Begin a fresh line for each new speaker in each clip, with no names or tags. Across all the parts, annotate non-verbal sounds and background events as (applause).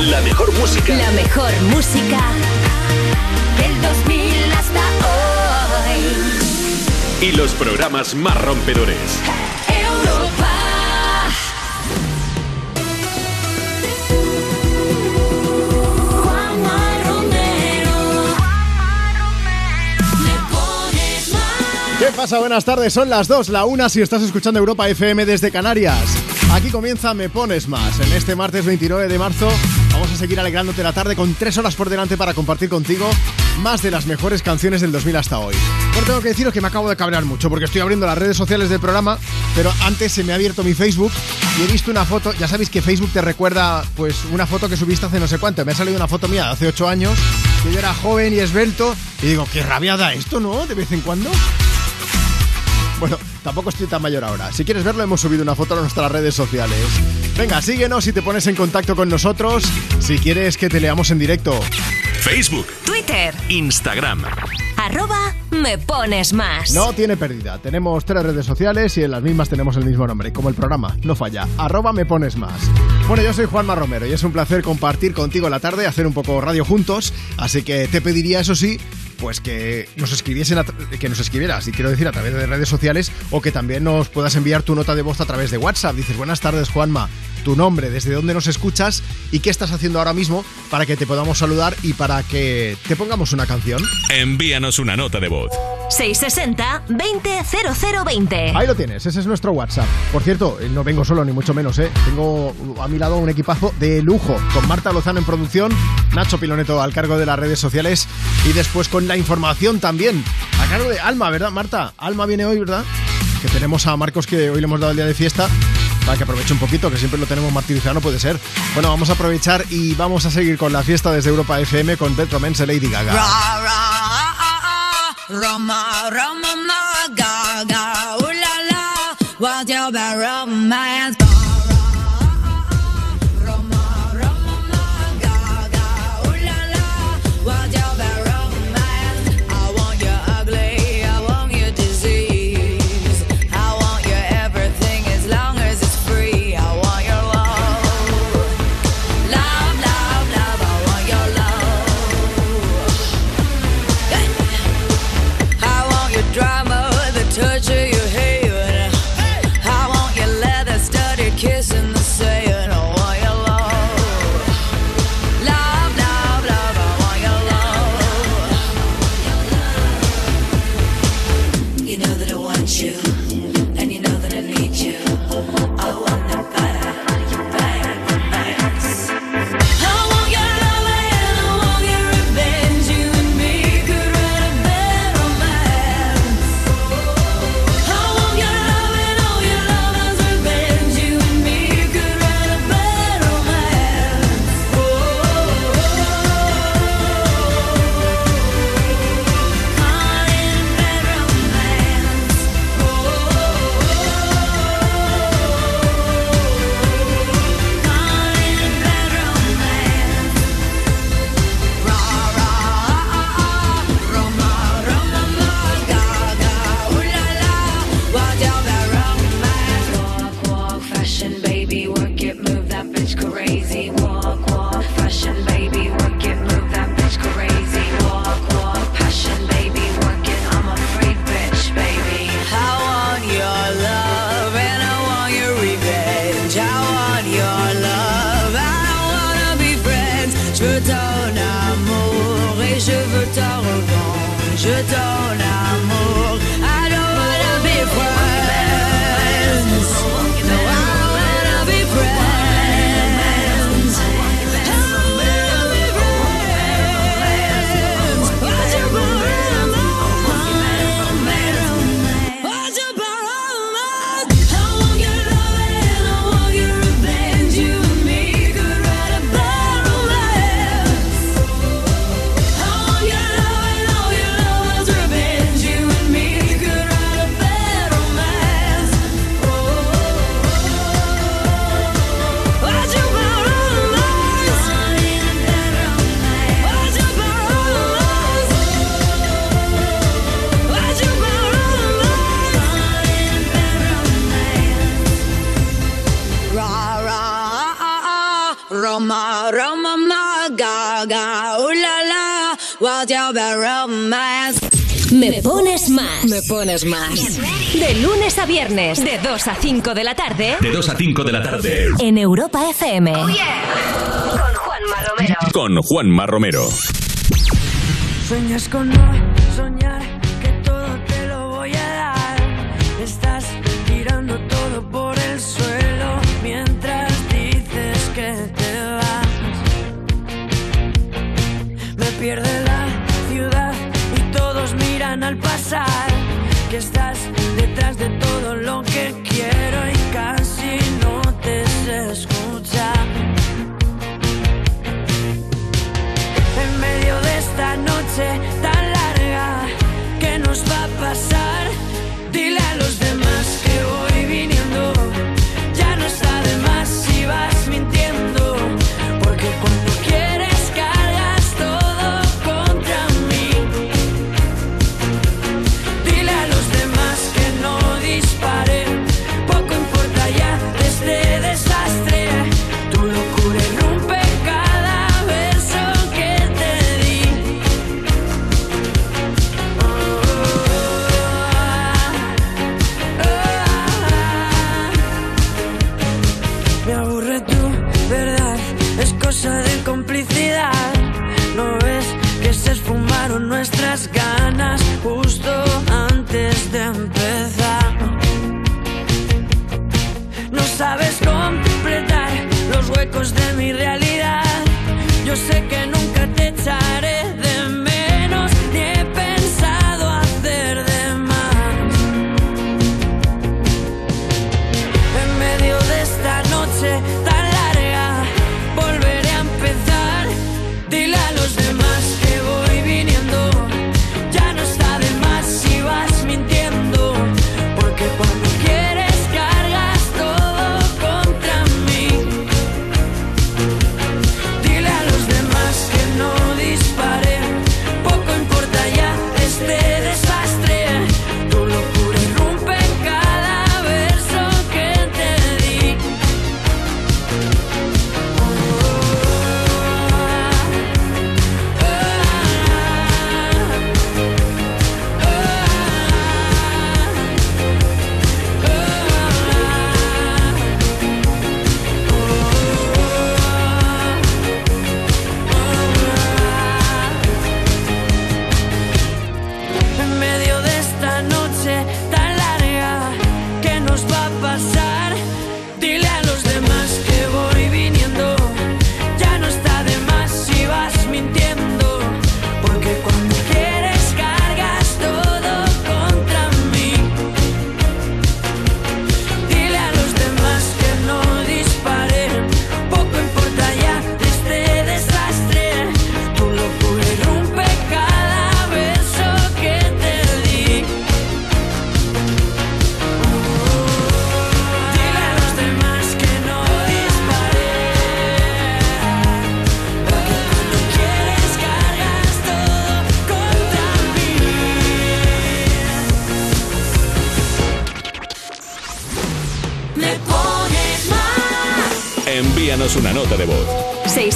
La mejor música.
La mejor música del 2000 hasta hoy.
Y los programas más rompedores.
Europa. Juanma Romero. Me pones más.
¿Qué pasa? Buenas tardes, son las 2, la 1 si estás escuchando Europa FM desde Canarias. Aquí comienza Me Pones Más. En este martes 29 de marzo vamos a seguir alegrándote la tarde con tres horas por delante para compartir contigo más de las mejores canciones del 2000 hasta hoy. Bueno, tengo que deciros que me acabo de cabrear mucho porque estoy abriendo las redes sociales del programa, pero antes se me ha abierto mi Facebook y he visto una foto, ya sabéis que Facebook te recuerda pues una foto que subiste hace no sé cuánto, me ha salido una foto mía de hace 8 años, que yo era joven y esbelto y digo, qué rabiada esto, ¿no? De vez en cuando. Bueno, tampoco estoy tan mayor ahora. Si quieres verlo, hemos subido una foto a nuestras redes sociales. Venga, síguenos y te pones en contacto con nosotros si quieres que te leamos en directo.
Facebook,
Twitter.
Instagram.
Arroba me pones más.
No tiene pérdida. Tenemos tres redes sociales y en las mismas tenemos el mismo nombre, como el programa. No falla. Arroba me pones más. Bueno, yo soy Juanma Romero y es un placer compartir contigo la tarde, hacer un poco radio juntos. Así que te pediría, eso sí, pues que nos escribiesen que nos escribieras y quiero decir a través de redes sociales o que también nos puedas enviar tu nota de voz a través de WhatsApp. Dices, buenas tardes Juanma, tu nombre, desde dónde nos escuchas y qué estás haciendo ahora mismo para que te podamos saludar y para que te pongamos una canción.
Envíanos una nota de voz.
660 20 0020.
Ahí lo tienes, ese es nuestro WhatsApp. Por cierto, eh, no vengo solo ni mucho menos, ¿eh? Tengo a mi lado un equipazo de lujo, con Marta Lozano en producción, Nacho Piloneto al cargo de las redes sociales y después con la información también, a cargo de Alma, ¿verdad, Marta? Alma viene hoy, ¿verdad? Que tenemos a Marcos que hoy le hemos dado el día de fiesta. Para que aproveche un poquito, que siempre lo tenemos martirizado, puede ser. Bueno, vamos a aprovechar y vamos a seguir con la fiesta desde Europa FM con Beth Romance Lady Gaga.
Me
pones más.
Me pones más.
De lunes a viernes, de 2 a 5 de la tarde.
De 2 a 5 de la tarde.
En Europa FM. Oh yeah. Con Juanma Romero.
Con Juanma Romero.
Sueñas con no soñar que todo te lo voy a dar. Estás tirando todo por el suelo mientras dices que te vas. Me pierde la al pasar que estás detrás de todo lo que quiero y casi no te se escucha. En medio de esta noche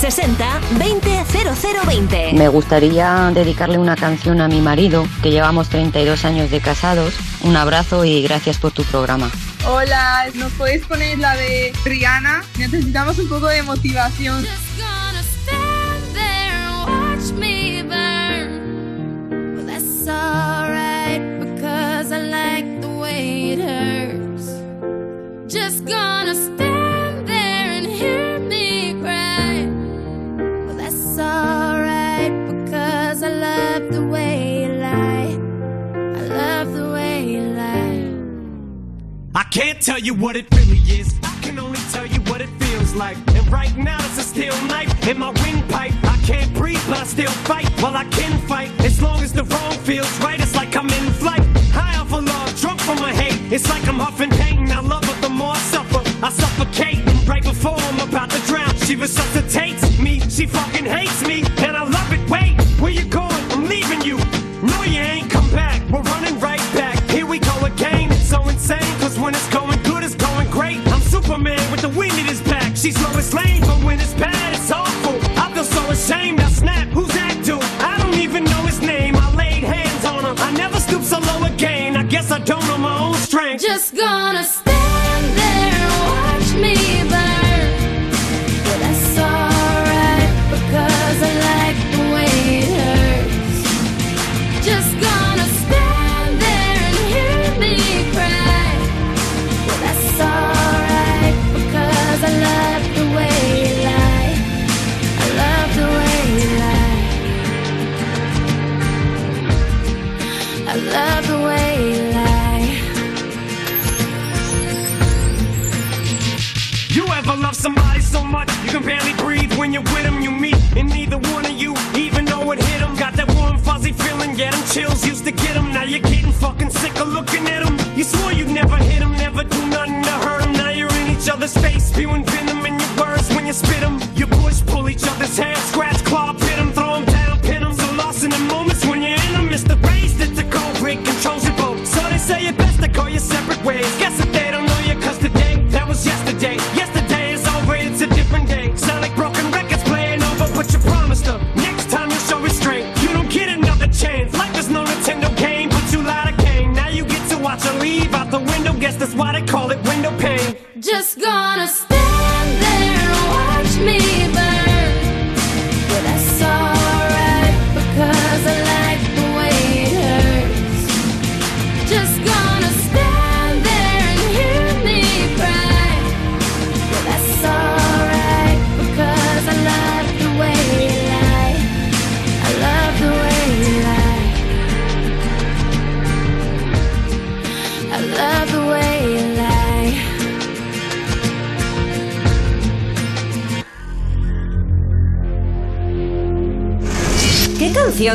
60 20 0020.
Me
gustaría dedicarle una canción a mi marido, que llevamos 32 años de casados. Un abrazo y gracias por tu programa.
Hola, ¿nos podéis poner la de Rihanna? Necesitamos un poco de motivación.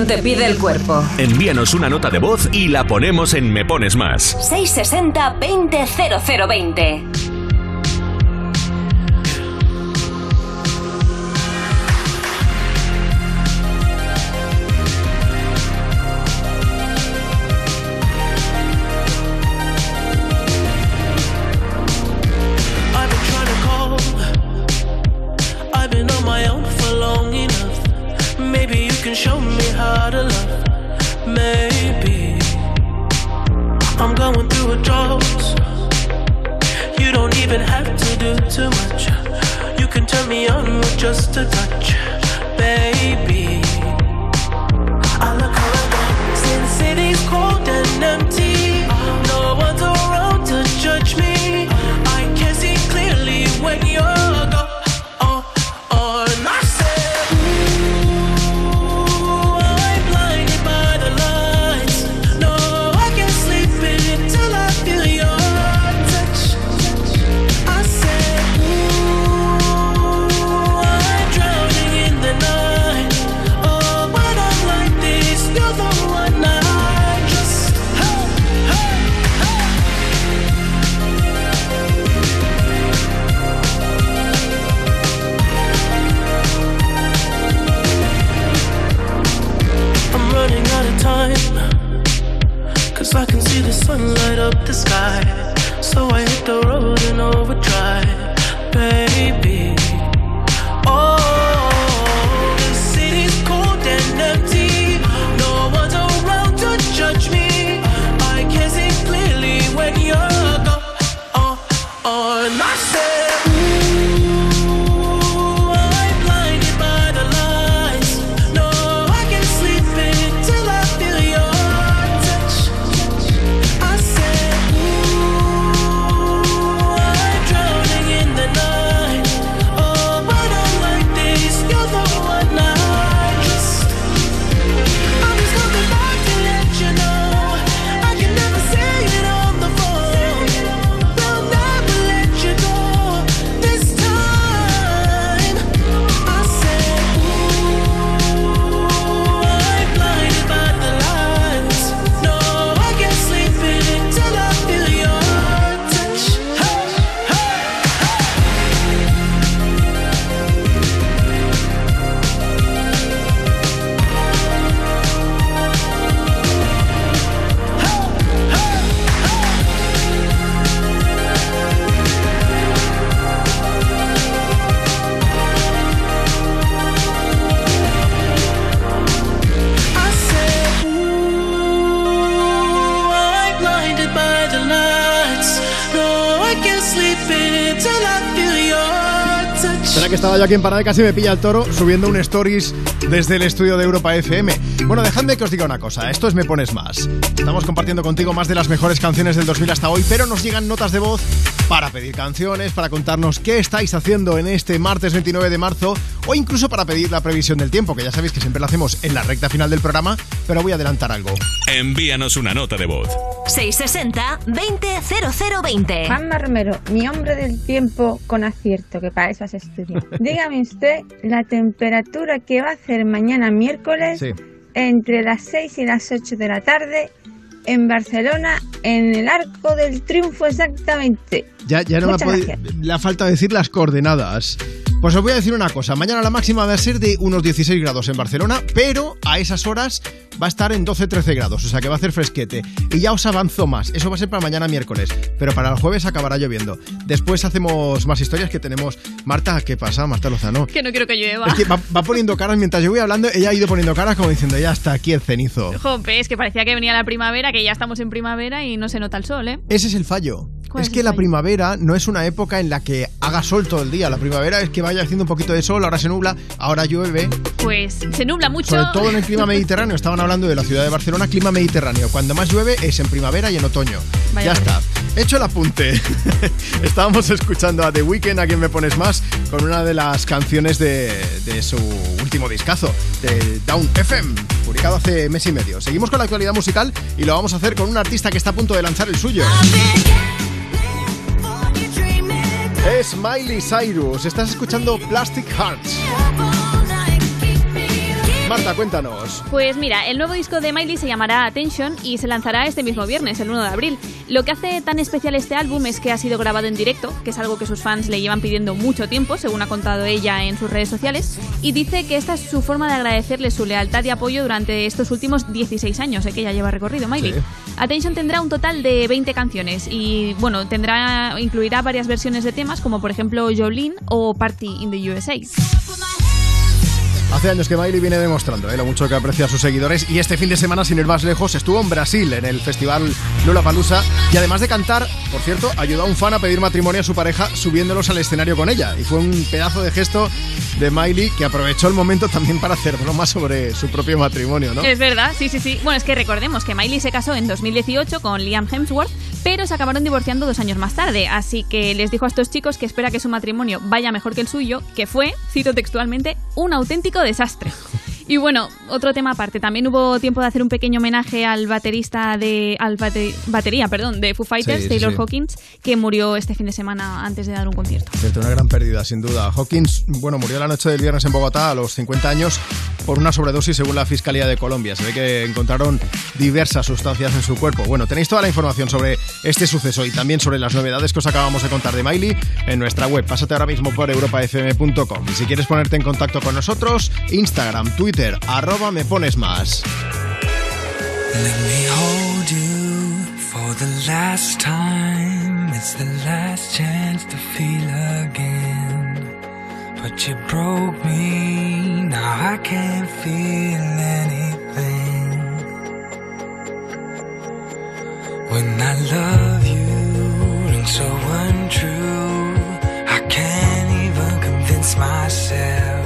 te pide el cuerpo?
Envíanos una nota de voz y la ponemos en Me Pones Más.
660 200020 aquí en parada casi me pilla el toro subiendo un stories desde el estudio de Europa FM. Bueno, dejadme que os diga una cosa, esto es Me Pones Más. Estamos compartiendo contigo más de las mejores canciones del 2000 hasta hoy, pero nos llegan notas de voz para pedir canciones, para contarnos qué estáis haciendo en este martes 29 de marzo o incluso para pedir la previsión del tiempo, que ya sabéis que siempre la hacemos en la recta final del programa, pero voy a adelantar algo.
Envíanos una nota de voz.
660 200020.
Juanma Romero, mi hombre del tiempo con acierto, que para eso has estudiado. (laughs) Dígame usted la temperatura que va a hacer mañana miércoles
Sí.
entre las 6 y las 8 de la tarde en Barcelona, en el Arco del Triunfo exactamente.
Ya, ya no me ha
Muchas
podido. Le ha falta decir las coordenadas. Pues os voy a decir una cosa. Mañana la máxima va a ser de unos 16 grados en Barcelona, pero a esas horas va a estar en 12-13 grados, o sea que va a hacer fresquete. Y ya os avanzo más. Eso va a ser para mañana miércoles, pero para el jueves acabará lloviendo. Después hacemos más historias que tenemos. Marta, ¿qué pasa? Marta Lozano.
Que no quiero que llueva.
Es que va, va poniendo caras mientras yo voy hablando. Ella ha ido poniendo caras como diciendo, ya está aquí el cenizo.
Jope, es que parecía que venía la primavera, que ya estamos en primavera y no se nota el sol, ¿eh?
Ese es el fallo.
¿Cuál
Es que la primavera no es una época en la que haga sol todo el día. La primavera es que vaya haciendo un poquito de sol, ahora se nubla, ahora llueve.
Pues se nubla mucho.
Sobre todo en el clima mediterráneo. (laughs) Estaban hablando de la ciudad de Barcelona, clima mediterráneo. Cuando más llueve es en primavera y en otoño.
Vaya
ya está. Hecho el apunte. (laughs) Estábamos escuchando a The Weeknd, a quien me pones más, con una de las canciones de, de su último discazo, de Down FM, publicado hace mes y medio. Seguimos con la actualidad musical y lo vamos a hacer con un artista que está a punto de lanzar el suyo. Es Miley Cyrus. Estás escuchando Plastic Hearts. Marta, cuéntanos.
Pues mira, el nuevo disco de Miley se llamará Attention y se lanzará este mismo viernes, el 1 de abril. Lo que hace tan especial este álbum es que ha sido grabado en directo, que es algo que sus fans le llevan pidiendo mucho tiempo, según ha contado ella en sus redes sociales, y dice que esta es su forma de agradecerle su lealtad y apoyo durante estos últimos 16 años eh, que ya lleva recorrido Miley.
Sí.
Attention tendrá un total de 20 canciones y bueno, tendrá incluirá varias versiones de temas como por ejemplo Jolene o Party in the USA.
Hace años que Miley viene demostrando ¿eh? lo mucho que aprecia a sus seguidores y este fin de semana, sin ir más lejos, estuvo en Brasil en el festival Lollapalooza y además de cantar, por cierto, ayudó a un fan a pedir matrimonio a su pareja subiéndolos al escenario con ella y fue un pedazo de gesto de Miley que aprovechó el momento también para hacer bromas sobre su propio matrimonio, ¿no?
Es verdad, sí, sí, sí. Bueno, es que recordemos que Miley se casó en 2018 con Liam Hemsworth, pero se acabaron divorciando dos años más tarde. Así que les dijo a estos chicos que espera que su matrimonio vaya mejor que el suyo, que fue, cito textualmente, un auténtico desastre. Y bueno, otro tema aparte, también hubo tiempo de hacer un pequeño homenaje al baterista de. al bate- batería, perdón, de Foo Fighters,
Sí,
Taylor
sí.
Hawkins, que murió este fin de semana antes de dar un concierto.
Cierto, una gran pérdida, sin duda. Hawkins, bueno, murió la noche del viernes en Bogotá a los 50 años por una sobredosis según la Fiscalía de Colombia. Se ve que encontraron diversas sustancias en su cuerpo. Bueno, tenéis toda la información sobre este suceso y también sobre las novedades que os acabamos de contar de Miley en nuestra web. Pásate ahora mismo por europafm.com. Y si quieres ponerte en contacto con nosotros, Instagram, Twitter, arroba me pones más.
Let me hold you for the last time. It's the last chance to feel again. But you broke me, now I can't feel anything. When I love you, rings so untrue. I can't even convince myself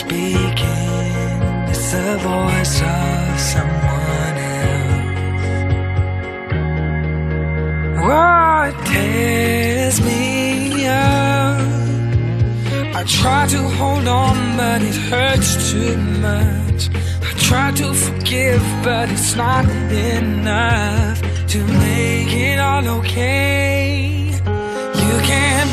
speaking. It's the voice of someone else. It tears me up. I try to hold on, but it hurts too much. I try to forgive, but it's not enough to make it all okay. You can't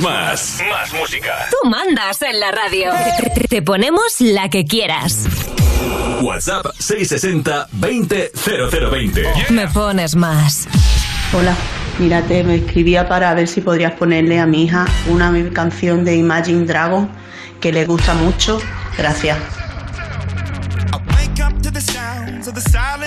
Más. Más música.
Tú mandas en la radio. Te ponemos la que quieras.
WhatsApp 660 20 0020.
Me pones más.
Hola, mírate, me escribía para ver si podrías ponerle a mi hija una canción de Imagine Dragon que le gusta mucho. Gracias.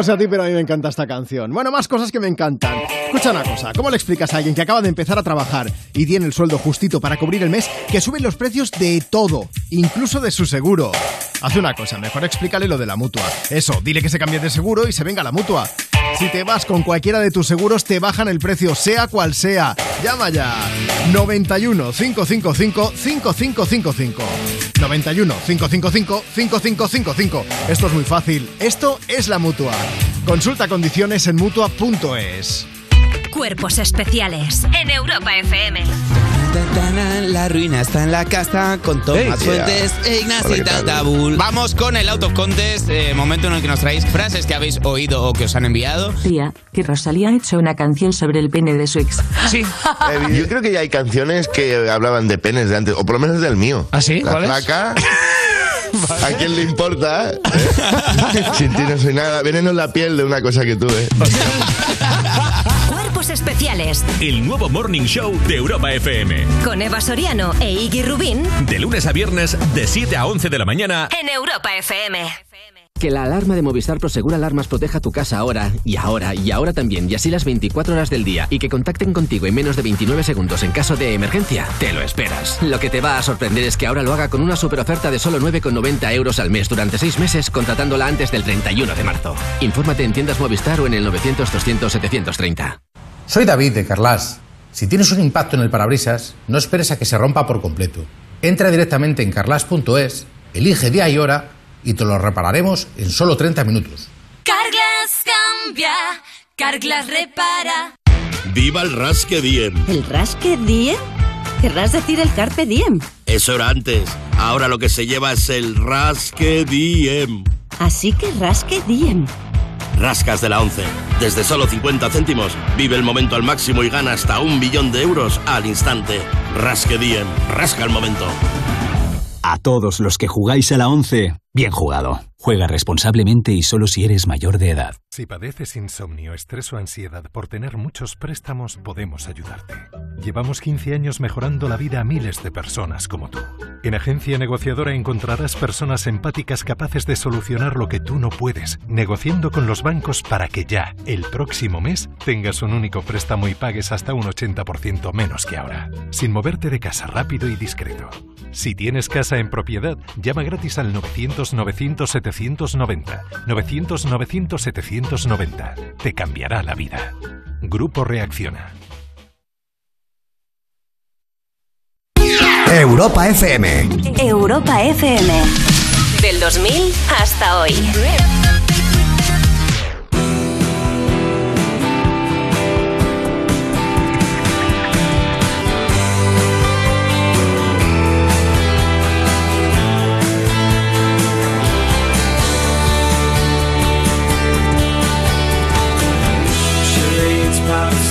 No
sé a ti, pero a mí me encanta esta canción. Bueno, más cosas que me encantan. Escucha una cosa, ¿cómo le explicas a alguien que acaba de empezar a trabajar y tiene el sueldo justito para cubrir el mes que suben los precios de todo, incluso de su seguro? Haz una cosa, mejor explícale lo de la mutua. Eso, dile que se cambie de seguro y se venga la mutua. Si te vas con cualquiera de tus seguros, te bajan el precio, sea cual sea. Llama ya. 91 555 5555. 91 555 5555. Esto es muy fácil. Esto es la mutua. Consulta condiciones en mutua.es.
Cuerpos especiales en Europa FM.
La ruina está en la casa con Tomás
Hey,
Fuentes e Ignacio
¿qué tal?
Tabul. Vamos con el Out of Contest, eh, momento en el que nos traéis frases que habéis oído o que os han enviado.
Tía, que Rosalía ha hecho una canción sobre el pene de su ex.
Sí. (laughs)
Eh, Yo creo que ya hay canciones que hablaban de penes de antes, o por lo menos del mío.
¿Ah, sí?
La
¿Cuál es?
flaca. (laughs) ¿A quién le importa? eh? Sin ti no soy nada. Veneno en la piel de una cosa que tuve. (laughs)
Especiales
El nuevo Morning Show de Europa FM.
con Eva Soriano e Iggy Rubín
De lunes a viernes, de 7 a 11 de la mañana.
en Europa FM.
Que la alarma de Movistar Prosegura Alarmas proteja tu casa ahora, y ahora, y ahora también, y así las 24 horas del día, y que contacten contigo en menos de 29 segundos en caso de emergencia, te lo esperas. Lo que te va a sorprender es que ahora lo haga con una super oferta de solo 9,90 euros al mes durante 6 meses, contratándola antes del 31 de marzo. Infórmate en tiendas Movistar o en el 900-200-730.
Soy David de Carlas. Si tienes un impacto en el parabrisas, no esperes a que se rompa por completo. Entra directamente en carlas.es, elige día y hora y te lo repararemos en solo 30 minutos.
Carglass cambia, Carglass repara.
¡Viva el Rasque Diem!
¿El Rasque Diem? ¿Querrás decir el Carpe Diem?
Eso era antes. Ahora lo que se lleva es el Rasque Diem.
Así que Rasque Diem.
Rascas de la 11. Desde solo 50 céntimos, vive el momento al máximo y gana hasta un billón de euros al instante. Rasque Diem. Rasca el momento.
A todos los que jugáis a la 11, bien jugado. Juega responsablemente y solo si eres mayor de edad.
Si padeces insomnio, estrés o ansiedad por tener muchos préstamos, podemos ayudarte. Llevamos 15 años mejorando la vida a miles de personas como tú. En Agencia Negociadora encontrarás personas empáticas capaces de solucionar lo que tú no puedes, negociando con los bancos para que ya, el próximo mes, tengas un único préstamo y pagues hasta un 80% menos que ahora, sin moverte de casa rápido y discreto. Si tienes casa en propiedad, llama gratis al 900-900-790. 900-900-790. Te cambiará la vida. Grupo Reacciona.
Europa FM.
Europa FM. Del 2000 hasta hoy.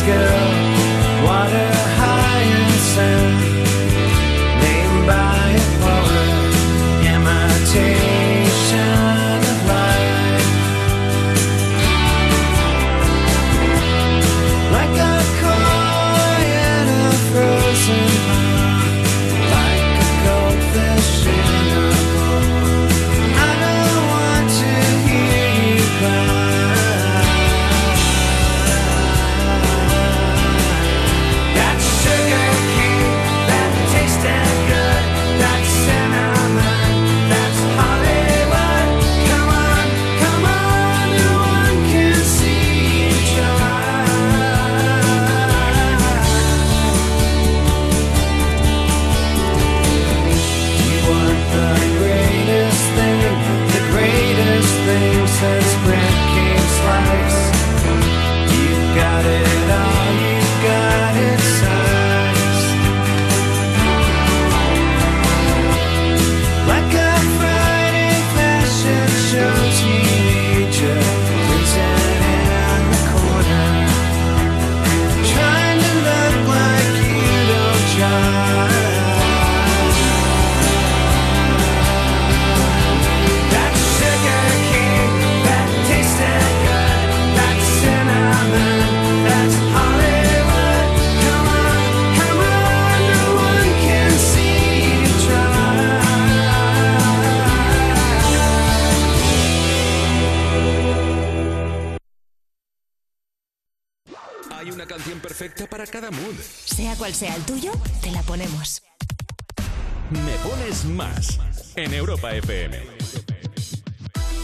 Pop
Sea cual sea el tuyo, te la ponemos.
Me pones más en Europa FM.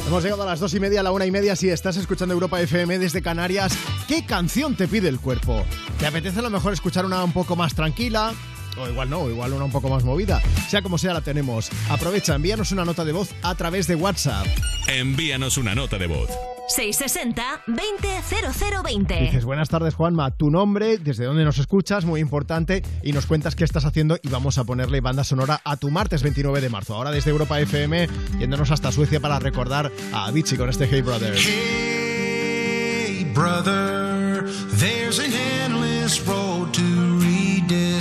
Hemos llegado a las dos y media, a la una y media. Si estás escuchando Europa FM desde Canarias, ¿qué canción te pide el cuerpo? ¿Te apetece a lo mejor escuchar una un poco más tranquila? O igual no, igual una un poco más movida. Sea como sea, la tenemos. Aprovecha, envíanos una nota de voz a través de WhatsApp.
Envíanos una nota de voz.
660-200020.
Dices, buenas tardes Juanma, tu nombre, desde dónde nos escuchas, muy importante, y nos cuentas qué estás haciendo y vamos a ponerle banda sonora a tu martes 29 de marzo. Ahora desde Europa FM, yéndonos hasta Suecia para recordar a Avicii con este Hey Brother.
Hey, brother, there's an endless road to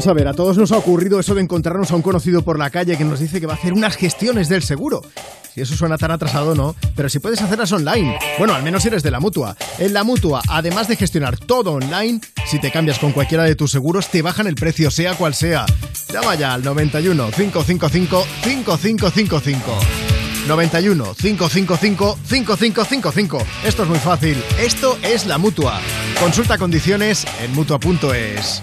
vamos a ver, a todos nos ha ocurrido eso de encontrarnos a un conocido por la calle que nos dice que va a hacer unas gestiones del seguro. Si eso suena tan atrasado, no, pero si puedes hacerlas online. Bueno, al menos eres de la mutua. En la mutua, además de gestionar todo online, si te cambias con cualquiera de tus seguros, te bajan el precio, sea cual sea. Llama ya al 91 555 5555. 91 555 5555. Esto es muy fácil. Esto es la mutua. Consulta condiciones en mutua.es.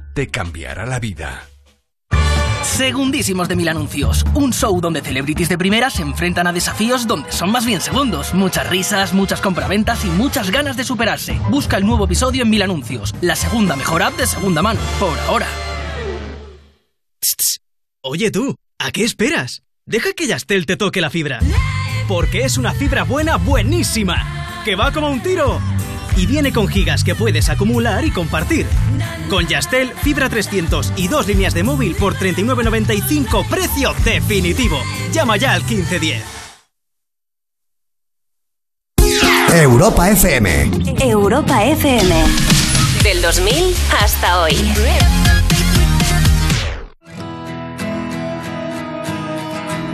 Te cambiará la vida.
Segundísimos de Mil Anuncios, un show donde celebrities de primera se enfrentan a desafíos donde son más bien segundos. Muchas risas, muchas compraventas y muchas ganas de superarse. Busca el nuevo episodio en Mil Anuncios, la segunda mejor app de segunda mano, por ahora.
Oye tú, ¿a qué esperas? Deja que Yastel te toque la fibra. Porque es una fibra buena, buenísima. Que va como un tiro. Y viene con gigas que puedes acumular y compartir. Con Yastel, fibra 300 y dos líneas de móvil por 39.95, precio definitivo. Llama ya al 1510.
Europa FM.
Europa FM. Del 2000 hasta hoy.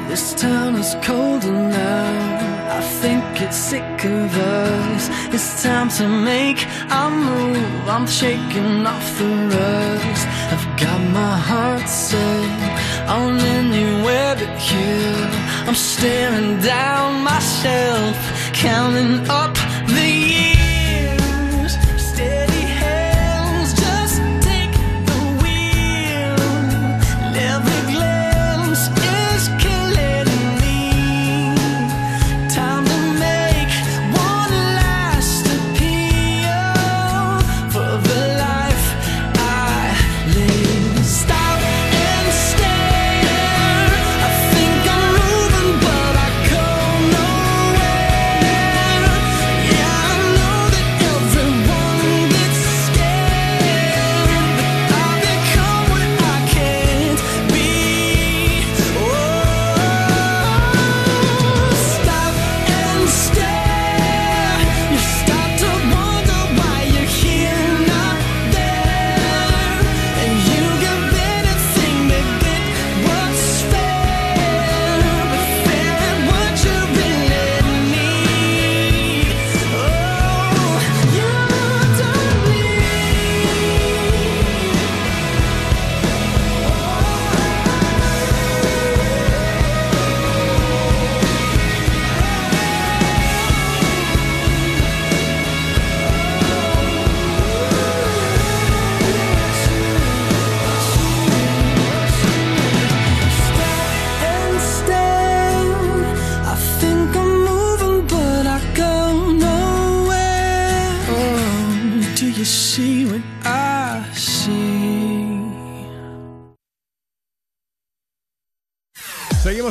This town is colder now. I think it's sick of us. It's time to make a move. I'm shaking off the rust. I've got my heart set on anywhere but here. I'm staring down myself, counting up the years.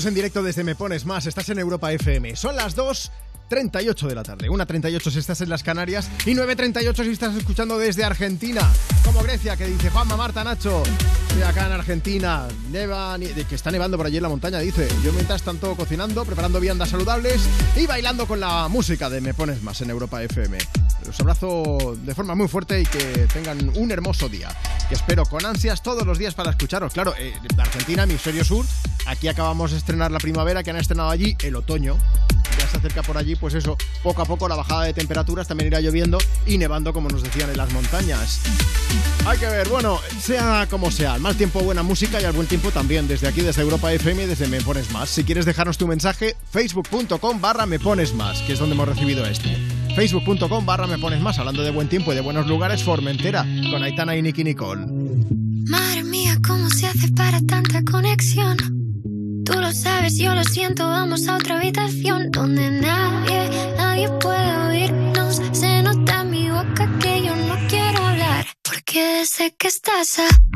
En directo desde Me Pones Más, estás en Europa FM. Son las 2.38 de la tarde, 1.38 si estás en las Canarias y 9.38 si estás escuchando desde Argentina. Como Grecia, que dice Juanma, Marta, Nacho, estoy acá en Argentina, neva, que está nevando por allí en la montaña, dice. Yo mientras tanto cocinando, preparando viandas saludables y bailando con la música de Me Pones Más en Europa FM. Los abrazo de forma muy fuerte y que tengan un hermoso día. Que espero con ansias todos los días para escucharos. Claro, eh, Argentina, hemisferio sur, aquí acabamos de estrenar la primavera, que han estrenado allí el otoño. Se acerca por allí, pues eso, poco a poco la bajada de temperaturas también irá lloviendo y nevando, como nos decían en las montañas. Hay que ver, bueno, sea como sea, al mal tiempo buena música y al buen tiempo también, desde aquí, desde Europa FM y desde Me Pones Más. Si quieres dejarnos tu mensaje, facebook.com barra Me Pones Más, que es donde hemos recibido este. facebook.com barra Me Pones Más, hablando de buen tiempo y de buenos lugares, Formentera, con Aitana y Nicky Nicole.
Madre mía, ¿cómo se hace para tanta conexión? Tú lo sabes, yo lo siento, vamos a otra habitación donde nadie, nadie puede oírnos. Se nota en mi boca que yo no quiero hablar, porque sé que estás aquí,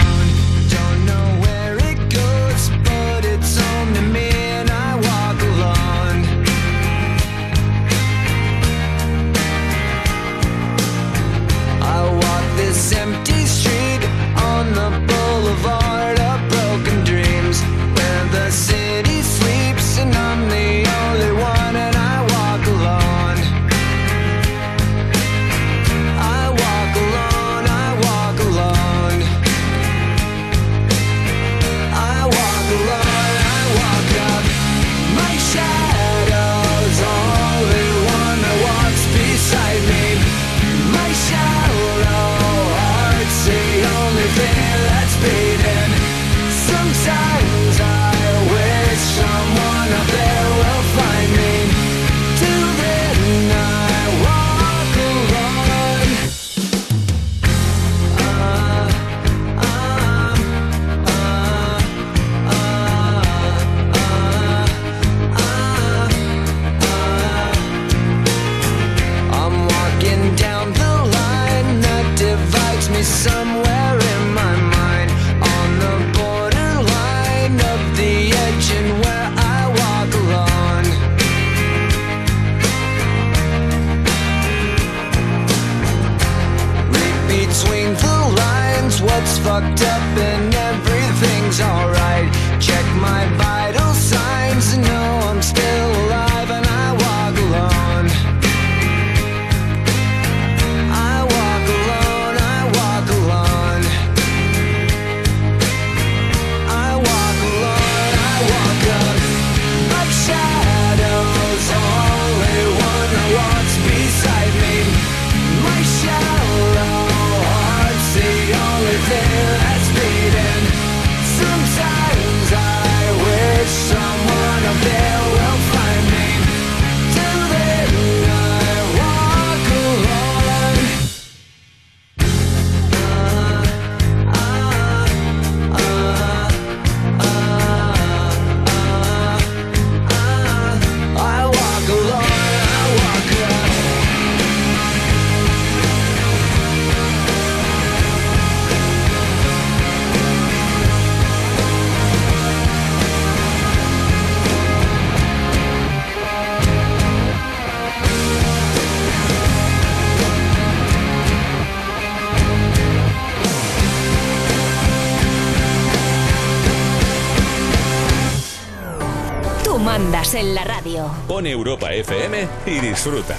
Europa FM y disfruta.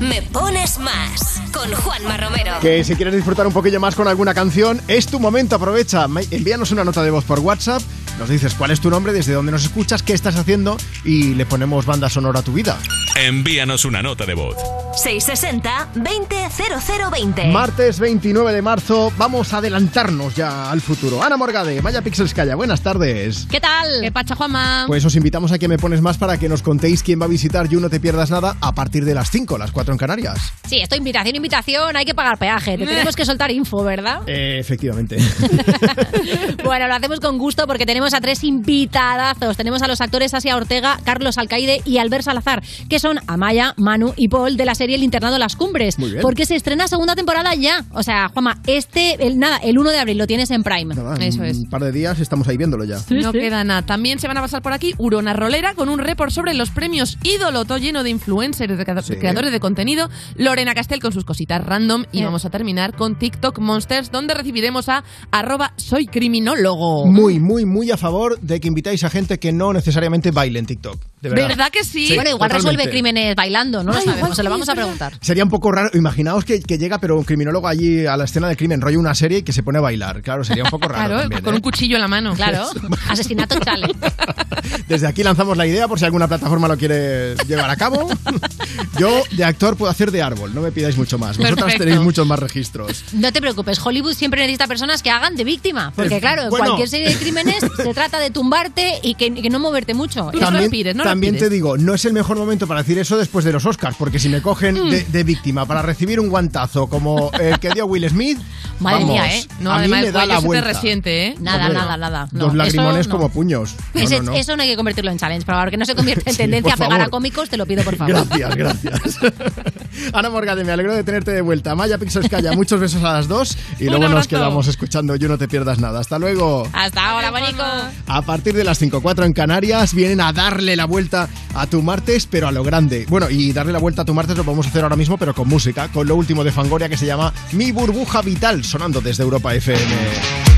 Me pones más con Juanma Romero.
Que si quieres disfrutar un poquillo más con alguna canción, es tu momento, aprovecha. Envíanos una nota de voz por WhatsApp, nos dices cuál es tu nombre, desde dónde nos escuchas, qué estás haciendo y le ponemos banda sonora a tu vida.
Envíanos una nota de voz.
660-200020.
Martes 29 de marzo, vamos a adelantarnos ya al futuro. Ana Morgade, Maya Pixelskaya, buenas tardes.
¿Qué tal? ¿Qué pacha, Juanma?
Pues os invitamos a que me pones más para que nos contéis quién va a visitar You No Te Pierdas Nada a partir de las 5, las 4 en Canarias.
Sí, esto invitación, invitación, hay que pagar peaje. Te tenemos que soltar info, ¿verdad?
Eh, efectivamente. (laughs)
Bueno, lo hacemos con gusto porque tenemos a tres invitadazos. Tenemos a los actores Asia Ortega, Carlos Alcaide y Albert Salazar, que son Amaya, Manu y Paul de la serie El Internado Las Cumbres.
Muy bien.
Porque se estrena segunda temporada ya. O sea, Juanma, este, el, nada, el 1 de abril lo tienes en Prime.
En Un par de días estamos ahí viéndolo ya.
no queda nada. También se van a pasar por aquí Urona Rolera con un report sobre los premios Ídolo, todo lleno de influencers, de
Sí.
creadores de contenido. Lorena Castel con sus cositas random. Y
Eh.
vamos a terminar con TikTok Monsters, donde recibiremos a arroba soy criminólogo.
Muy, muy, muy a favor de que invitáis a gente que no necesariamente baile en TikTok. De verdad.
¿Verdad que sí?
Sí,
bueno, igual
totalmente.
resuelve crímenes bailando, no lo sabemos,
igual
se lo vamos a
verdad.
preguntar.
Sería un poco raro, imaginaos que, que llega pero un criminólogo allí a la escena del crimen, rollo una serie y que se pone a bailar. Claro, sería un poco raro
Claro,
también,
con
¿eh?
un cuchillo en la mano.
Claro, (laughs) asesinato challenge. (laughs)
Desde aquí lanzamos la idea por si alguna plataforma lo quiere llevar a cabo. (laughs) Yo de actor puedo hacer de árbol, no me pidáis mucho más. Vosotras
Perfecto.
tenéis muchos más registros.
No te preocupes, Hollywood siempre necesita personas que hagan de víctima. Porque,
Eh,
claro, en
bueno.
cualquier serie de crímenes se trata de tumbarte y que, y que no moverte mucho.
También, también te digo, no es el mejor momento para decir eso después de los Oscars, porque si me cogen
Mm.
de, de víctima para recibir un guantazo como el que dio Will Smith,
Madre
vamos,
mía, ¿eh?
No,
a mí
además
me da la vuelta.
resiente, ¿eh?
Nada,
Hombre,
nada, nada. No,
Dos lagrimones
eso no.
como puños. No,
Ese-
no, no.
Eso no hay que convertirlo en challenge, por favor, que no se convierta en
Sí,
tendencia a pegar a cómicos, te lo pido por favor.
Gracias, gracias. (laughs) Ana Morgade, me alegro de tenerte de vuelta. Maya Pixelskaya, muchos besos a las dos y luego nos quedamos escuchando You No Te Pierdas Nada. Hasta luego.
Hasta ahora, Bonico.
A partir de las 5.4 en Canarias vienen a darle la vuelta a tu martes, pero a lo grande. Bueno, y darle la vuelta a tu martes lo podemos hacer ahora mismo, pero con música, con lo último de Fangoria que se llama Mi Burbuja Vital, sonando desde Europa FM.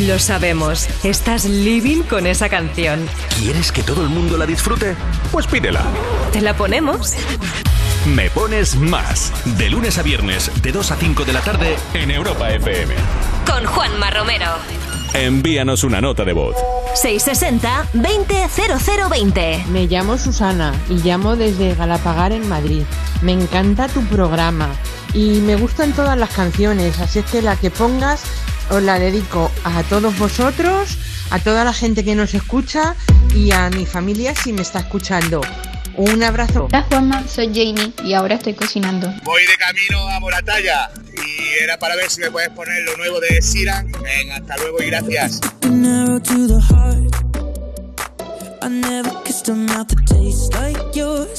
Lo
sabemos. Estás living con esa canción.
¿Quieres que todo el mundo la disfrute? Pues pídela.
¿Te la ponemos?
Me pones más. De lunes a viernes, de 2 a 5 de la tarde, en Europa FM.
Con Juanma Romero.
Envíanos una nota de voz.
660-200020.
Me llamo Susana y llamo desde Galapagar en Madrid. Me encanta tu programa y me gustan todas las canciones, así es que la que pongas os la dedico a todos vosotros, a toda la gente que nos escucha y a mi familia si me está escuchando. Un abrazo.
Hola Juanma, soy Jamie y ahora estoy cocinando.
Voy de camino a Moratalla y era para ver si me puedes poner lo nuevo de Siran. Venga, hasta luego y gracias.
An arrow to the heart. I never kissed a mouth that tastes like yours.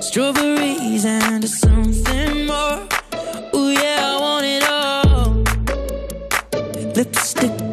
Strawberries and something more. Oh yeah, I want it all. Lipstick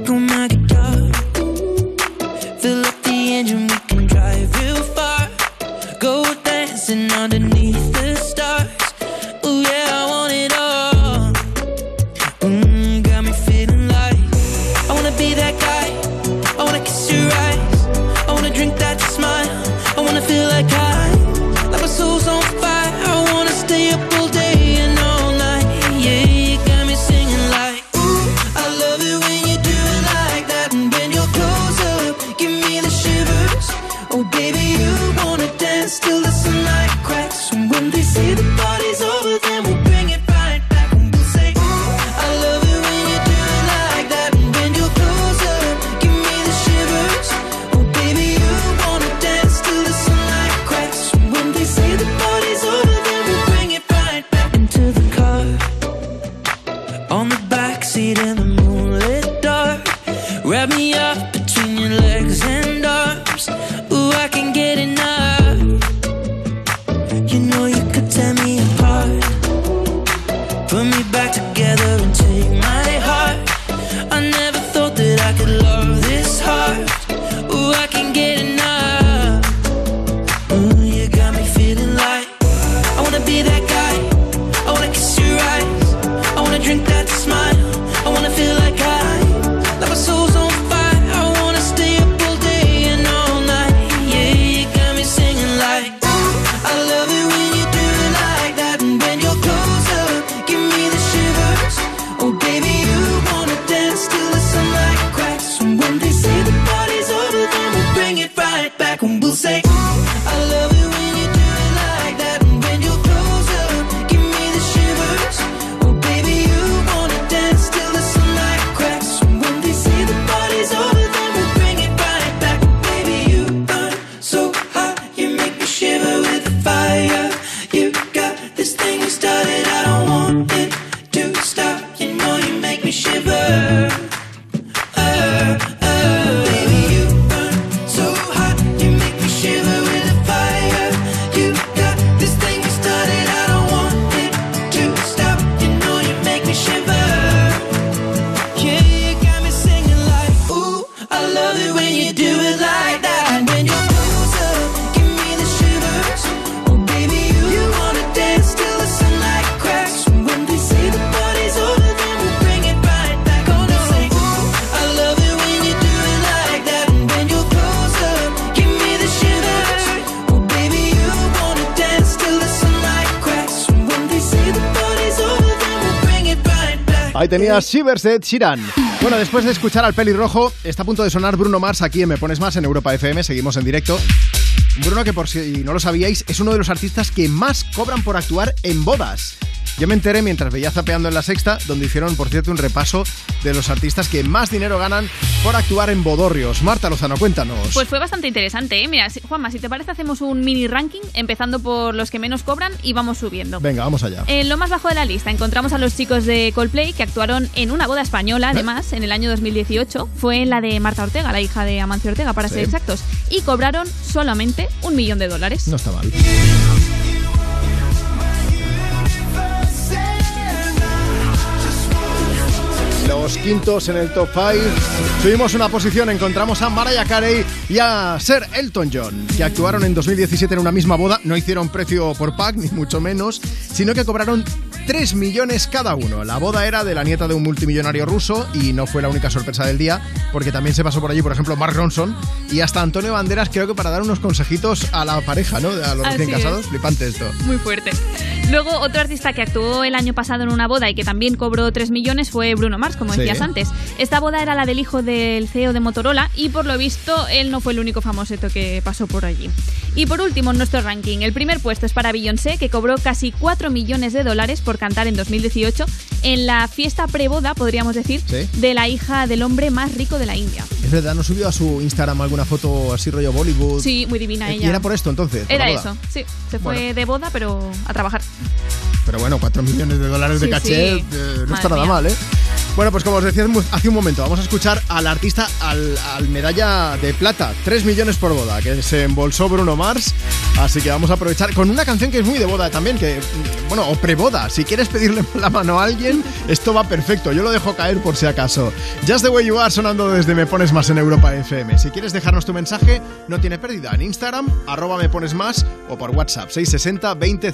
Shivers
de Chiran. Bueno, después de escuchar al pelirrojo, está a punto de sonar Bruno Mars aquí en Me Pones Más en Europa FM. Seguimos en directo. Bruno, que por si no lo sabíais, es uno de los artistas que más cobran por actuar en bodas. Yo me enteré mientras veía zapeando en la sexta, donde hicieron, por cierto, un repaso de los artistas que más dinero ganan por actuar en bodorrios. Marta Lozano, cuéntanos.
Pues fue bastante interesante, ¿eh? Mira, Juanma, si te parece, hacemos un mini ranking, empezando por los que menos cobran y vamos subiendo.
Venga, vamos allá.
En lo más bajo de la lista encontramos a los chicos de Coldplay que actuaron en una boda española, además, en el año 2018. Fue en la de Marta Ortega, la hija de Amancio Ortega, para
Sí.
ser exactos. Y cobraron solamente un millón de dólares.
No está mal. Los quintos en el top 5. Subimos una posición, encontramos a Mariah Carey y a Sir Elton John, que actuaron en 2017 en una misma boda. No hicieron precio por pack, ni mucho menos, sino que cobraron 3 millones cada uno. La boda era de la nieta de un multimillonario ruso y no fue la única sorpresa del día, porque también se pasó por allí, por ejemplo, Mark Ronson y hasta Antonio Banderas, creo que para dar unos consejitos a la pareja, ¿no? A los
Así
recién
es.
casados. Flipante esto.
Muy fuerte. Luego, otro artista que actuó el año pasado en una boda y que también cobró 3 millones fue Bruno Mars, como
Sí.
decías antes. Esta boda era la del hijo del CEO de Motorola y por lo visto él no fue el único famoseto que pasó por allí. Y por último, en nuestro ranking, el primer puesto es para Beyoncé, que cobró casi 4 millones de dólares por cantar en 2018 en la fiesta preboda, podríamos decir,
Sí.
de la hija del hombre más rico de la India.
Es verdad, ¿no subió a su Instagram alguna foto así rollo Bollywood?
Sí, muy divina
Eh,
ella.
Y era por esto entonces. por
Era eso, sí. Se fue
Bueno.
de boda, pero a trabajar.
Pero bueno, 4 millones de dólares de caché
sí.
eh, no
Madre
está nada
mía.
mal, ¿eh? Bueno, pues como os decía hace un momento, vamos a escuchar al artista al, al medalla de plata, 3 millones por boda, que se embolsó Bruno Mars. Así que vamos a aprovechar con una canción que es muy de boda también, que, bueno, o preboda. Si quieres pedirle (laughs) la mano a alguien, esto va perfecto. Yo lo dejo caer por si acaso. Just the way you are sonando desde Me Pones Más en Europa FM. Si quieres dejarnos tu mensaje, no tiene pérdida. En Instagram, arroba Me Pones Más o por WhatsApp, 660 20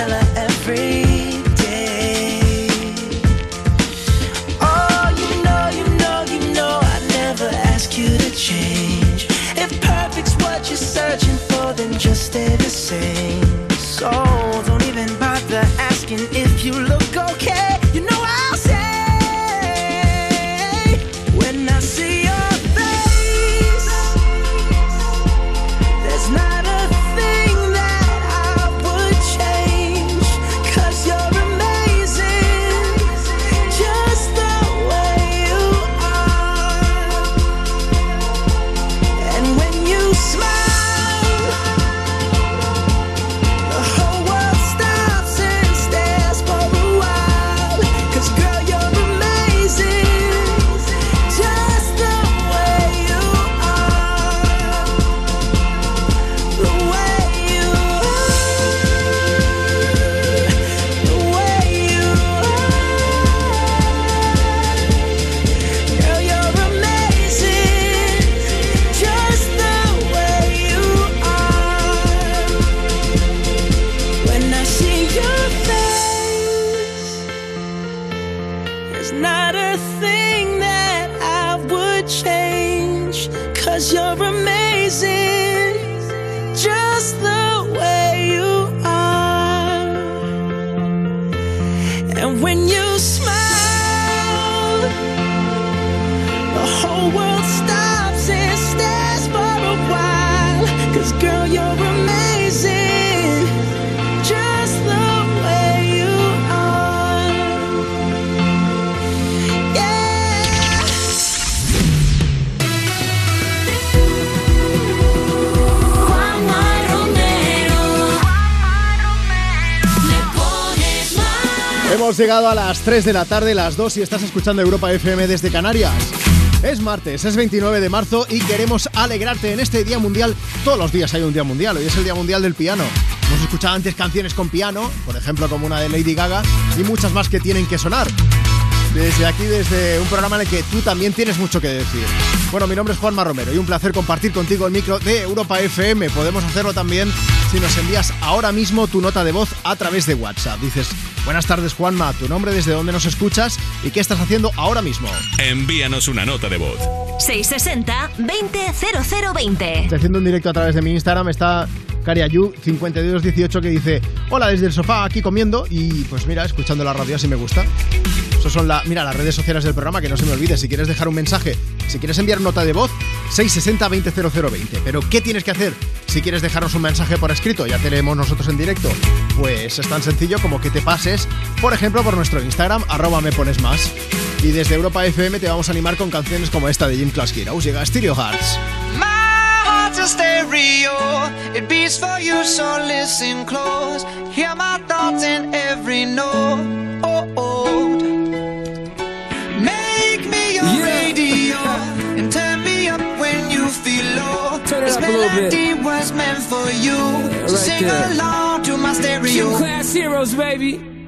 and I tell
llegado a las 3 de la tarde, las 2 y estás escuchando Europa FM desde Canarias. Es martes, es 29 de marzo y queremos alegrarte en este Día Mundial. Todos los días hay un Día Mundial, hoy es el Día Mundial del Piano. Hemos escuchado antes canciones con piano, por ejemplo como una de Lady Gaga, y muchas más que tienen que sonar. Desde aquí, desde un programa en el que tú también tienes mucho que decir. Bueno, mi nombre es Juanma Romero y un placer compartir contigo el micro de Europa FM. Podemos hacerlo también si nos envías ahora mismo tu nota de voz a través de WhatsApp. Dices, buenas tardes Juanma, tu nombre, desde dónde nos escuchas y qué estás haciendo ahora mismo.
Envíanos una nota de voz.
660-200020.
Estoy haciendo un directo a través de mi Instagram, está Cariayu5218 que dice, hola desde el sofá aquí comiendo y pues mira, escuchando la radio así me gusta. Esas son la, mira, las redes sociales del programa, que no se me olvide, si quieres dejar un mensaje, si quieres enviar nota de voz, 660-200020. Pero ¿qué tienes que hacer si quieres dejarnos un mensaje por escrito? Ya tenemos nosotros en directo. Pues es tan sencillo como que te pases, por ejemplo, por nuestro Instagram, arroba me pones más. Y desde Europa FM te vamos a animar con canciones como esta de Jim Class Heroes. Llega Stereo Hearts.
A stereo. Hear my thoughts in every note. Make sing along to my stereo.
Gym class heroes, baby.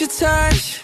miss your touch.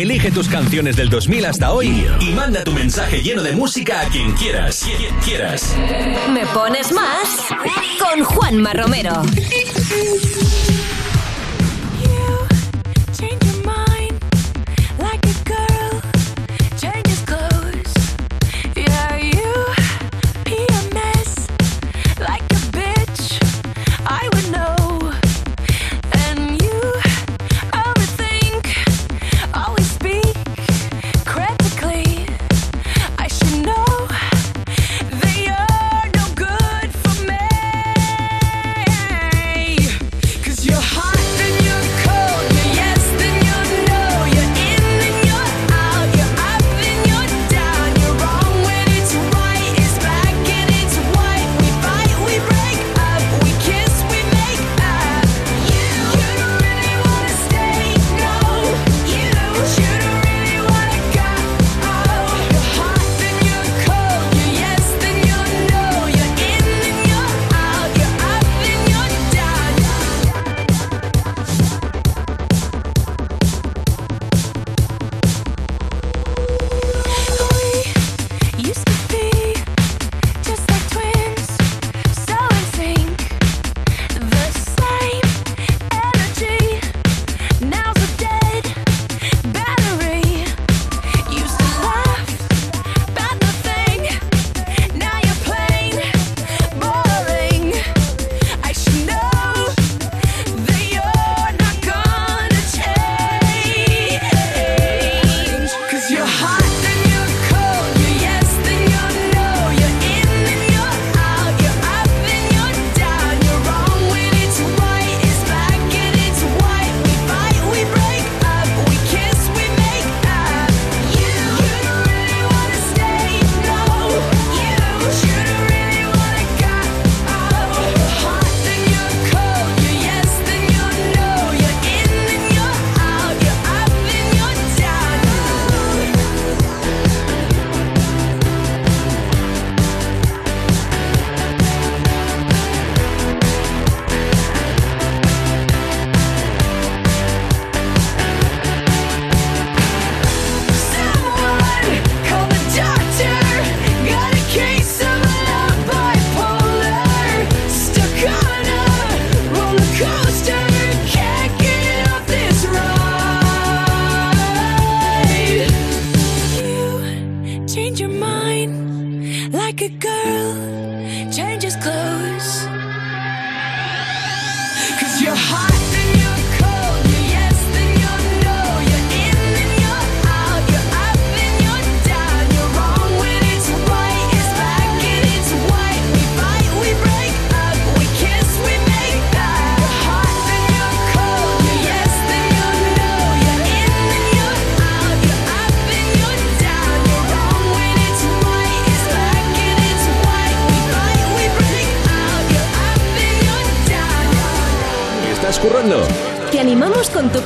Elige tus canciones del 2000 hasta hoy y manda tu mensaje lleno de música a quien quieras. Quien quieras.
Me pones más con Juanma Romero.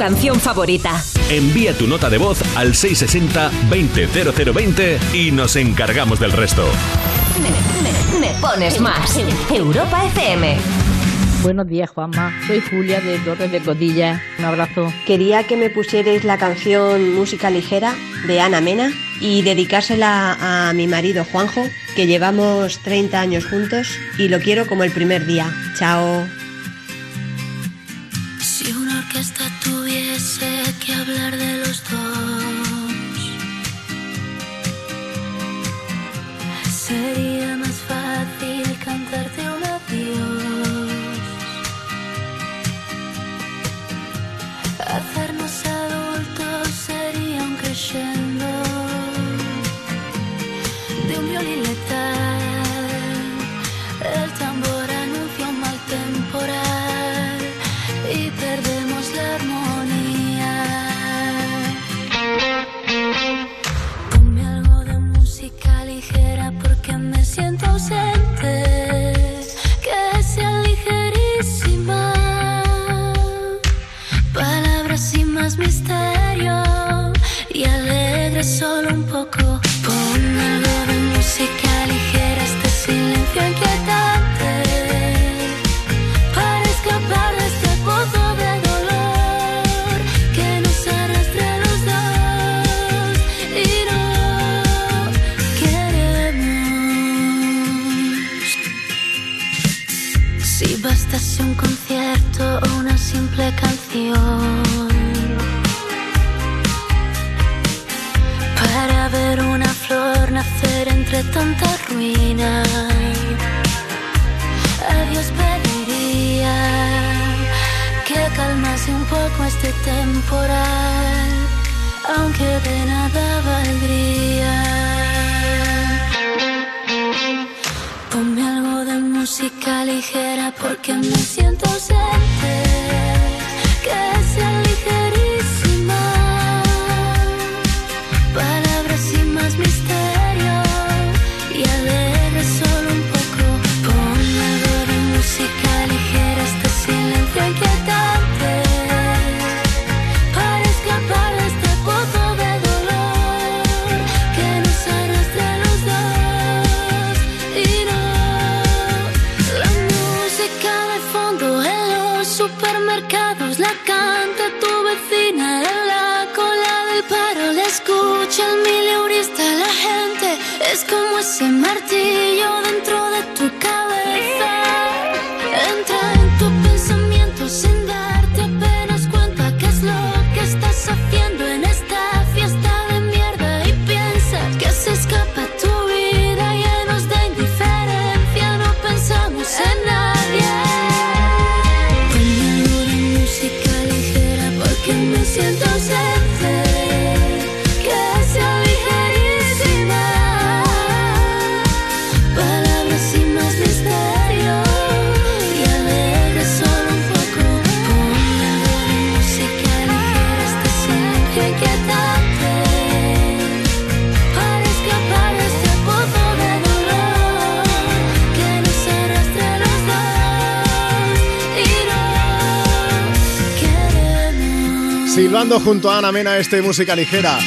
Canción favorita.
Envía tu nota de voz al 660-200020 y nos encargamos del resto.
Me, me pones más. Europa FM.
Buenos días, Juanma. Soy Julia de Torres de Cotilla. Un abrazo.
Quería que me pusierais la canción Música Ligera de Ana Mena y dedicársela a mi marido Juanjo, que llevamos 30 años juntos y lo quiero como el primer día. Chao.
Junto a Ana Mena este Música Ligera.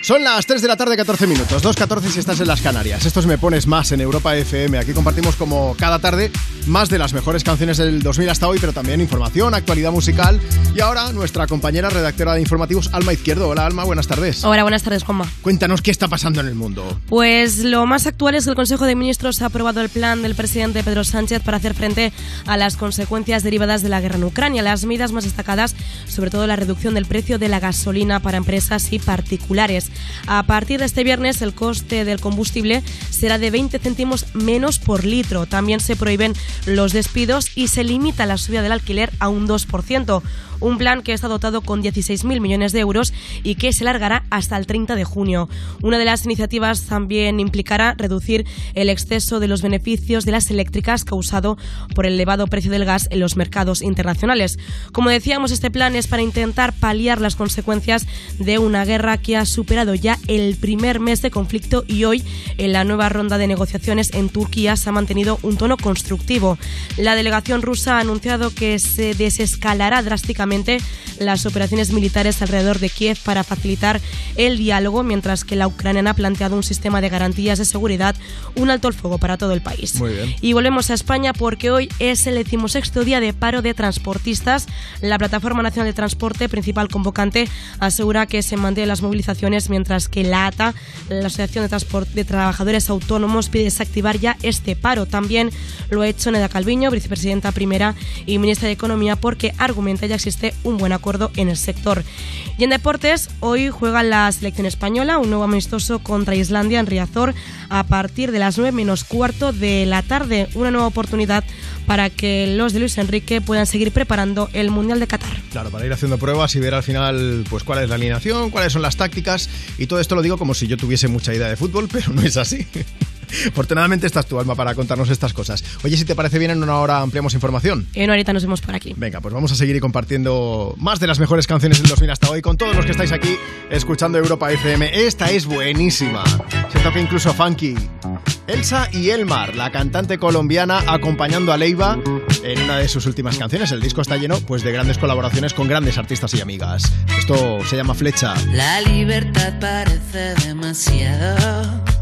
Son las 3 de la tarde, 14 minutos, 2.14 si estás en las Canarias. Esto es Me Pones Más en Europa FM. Aquí compartimos como cada tarde más de las mejores canciones del 2000 hasta hoy, pero también información, actualidad musical. Y ahora nuestra compañera redactora de informativos, Alma Izquierdo. Hola Alma, buenas tardes.
Hola, buenas tardes, Juanma.
Cuéntanos qué está pasando en el mundo.
Pues lo más actual es que el Consejo de Ministros ha aprobado el plan del presidente Pedro Sánchez para hacer frente a las consecuencias derivadas de la guerra en Ucrania. Las medidas más destacadas, sobre todo la reducción del precio de la gasolina para empresas y particulares. A partir de este viernes, el coste del combustible será de 20 céntimos menos por litro. También se prohíben los despidos y se limita la subida del alquiler a un 2%. Un plan que está dotado con 16.000 millones de euros y que se largará hasta el 30 de junio. Una de las iniciativas también implicará reducir el exceso de los beneficios de las eléctricas causado por el elevado precio del gas en los mercados internacionales. Como decíamos, este plan es para intentar paliar las consecuencias de una guerra que ha superado ya el primer mes de conflicto y hoy en la nueva ronda de negociaciones en Turquía se ha mantenido un tono constructivo. La delegación rusa ha anunciado que se desescalará drásticamente las operaciones militares alrededor de Kiev para facilitar el diálogo, mientras que la ucraniana ha planteado un sistema de garantías de seguridad, un alto el fuego para todo el país.
Muy bien.
Y volvemos a España porque hoy es el decimosexto día de paro de transportistas. La Plataforma Nacional de Transporte, principal convocante, asegura que se mantienen las movilizaciones, mientras que la ATA, la Asociación de, Transport- de Trabajadores Autónomos, pide desactivar ya este paro. También lo ha hecho Neda Calviño, vicepresidenta primera y ministra de Economía, porque argumenta ya existe un buen acuerdo en el sector. Y en deportes, hoy juega la selección española, un nuevo amistoso contra Islandia en Riazor a partir de las 9 menos cuarto de la tarde. Una nueva oportunidad para que los de Luis Enrique puedan seguir preparando el Mundial de Qatar.
Claro, para ir haciendo pruebas y ver al final pues cuál es la alineación, cuáles son las tácticas y todo esto lo digo como si yo tuviese mucha idea de fútbol, (laughs) pero no es así. Afortunadamente estás tu alma para contarnos estas cosas. Oye, si te parece bien, en una hora ampliamos información.
En una horita nos vemos por aquí.
Venga, pues vamos a seguir compartiendo más de las mejores canciones del 2000 hasta hoy con todos los que estáis aquí escuchando Europa FM. Esta es buenísima. Se toca incluso funky. Elsa y Elmar, la cantante colombiana, acompañando a Leiva en una de sus últimas canciones. El disco está lleno pues, de grandes colaboraciones con grandes artistas y amigas. Esto se llama Flecha.
La libertad parece demasiado.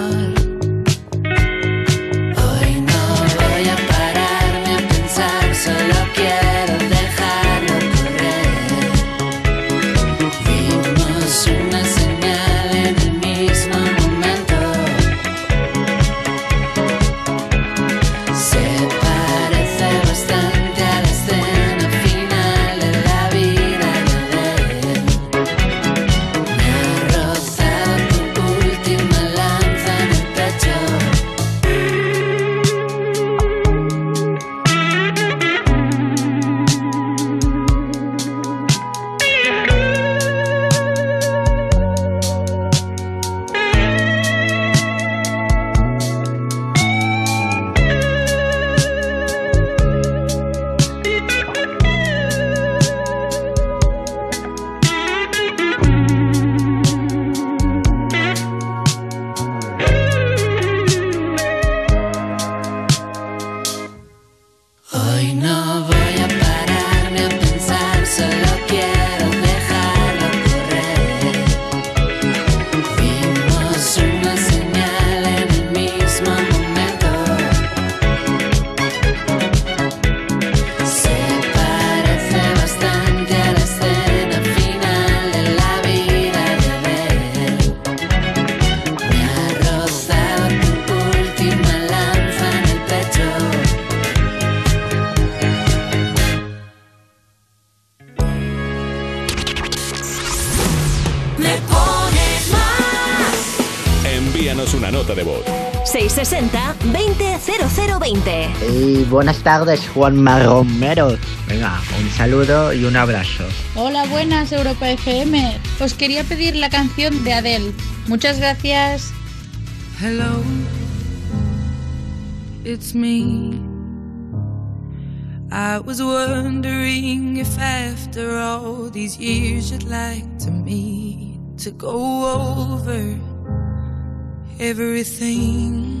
Tardes, Juanma Romero. Venga, un saludo y un abrazo.
Hola, buenas Europa FM. Os quería pedir la canción de Adele. Muchas gracias.
Hello, it's me. I was wondering if after all these years you'd like to me to go over everything.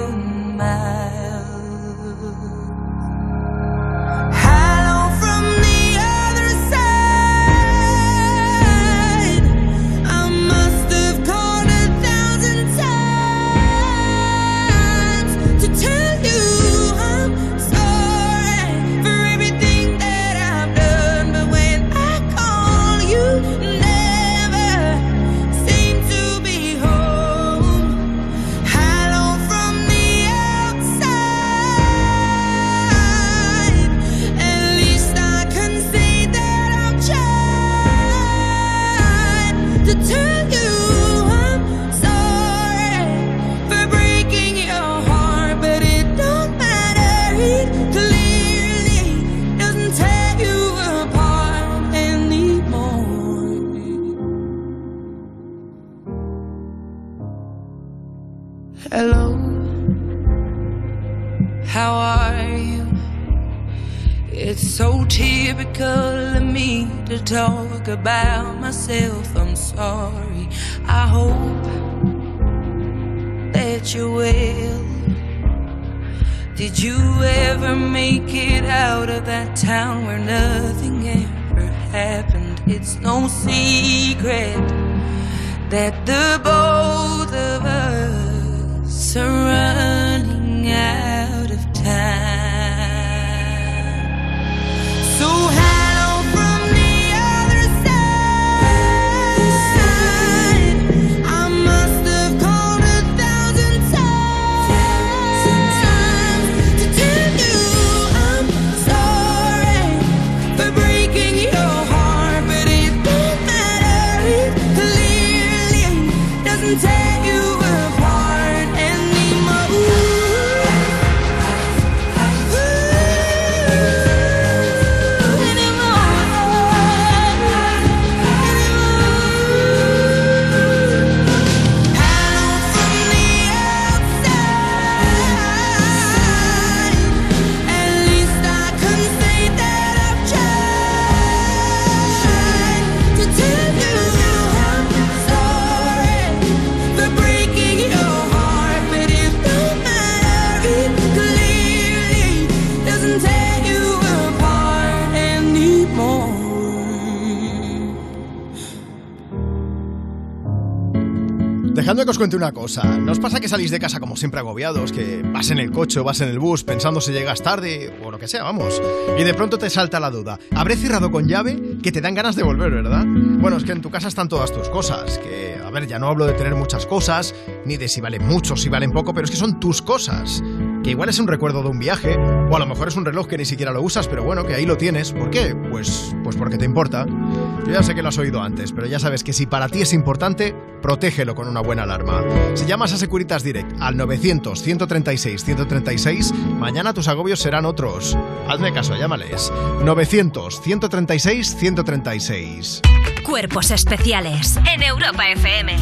secret that the
cuente una cosa. ¿No os pasa que salís de casa como siempre agobiados? Que vas en el coche o vas en el bus pensando si llegas tarde o lo que sea, vamos. Y de pronto te salta la duda. ¿Habré cerrado con llave? Que te dan ganas de volver, ¿verdad? Bueno, es que en tu casa están todas tus cosas. Que, a ver, ya no hablo de tener muchas cosas, ni de si valen mucho si valen poco, pero es que son tus cosas. Que igual es un recuerdo de un viaje, o a lo mejor es un reloj que ni siquiera lo usas, pero bueno, que ahí lo tienes. ¿Por qué? Pues, pues porque te importa. Yo ya sé que lo has oído antes, pero ya sabes que si para ti es importante, protégelo con una buena alarma. Si llamas a Securitas Direct al 900-136-136, mañana tus agobios serán otros. Hazme caso, llámales. 900-136-136.
Cuerpos especiales en Europa FM.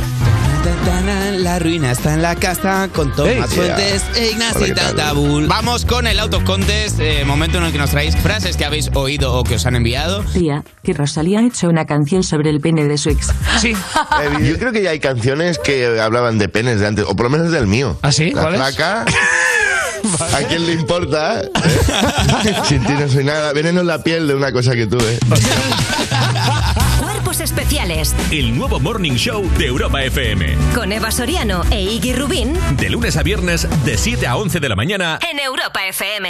La ruina está en la casa con Tomás
Hey,
Fuentes
yeah.
e Ignacio. Tatabul. Vamos con el autocontest, eh, momento en el que nos traéis frases que habéis oído o que os han enviado.
Tía, que Rosalía ha hecho una canción sobre el pene de su ex.
Sí.
Eh, yo creo que ya hay canciones que hablaban de penes de antes, o por lo menos del mío.
¿Ah, sí?
La
¿Cuáles?
flaca. (laughs)
¿A quién le importa? eh? (laughs) Sin ti no soy nada. Veneno en la piel de una cosa que tuve.
Cuerpos especiales
El nuevo Morning Show de Europa FM.
con Eva Soriano e Iggy Rubín
De lunes a viernes, de 7 a 11 de la mañana.
en Europa FM.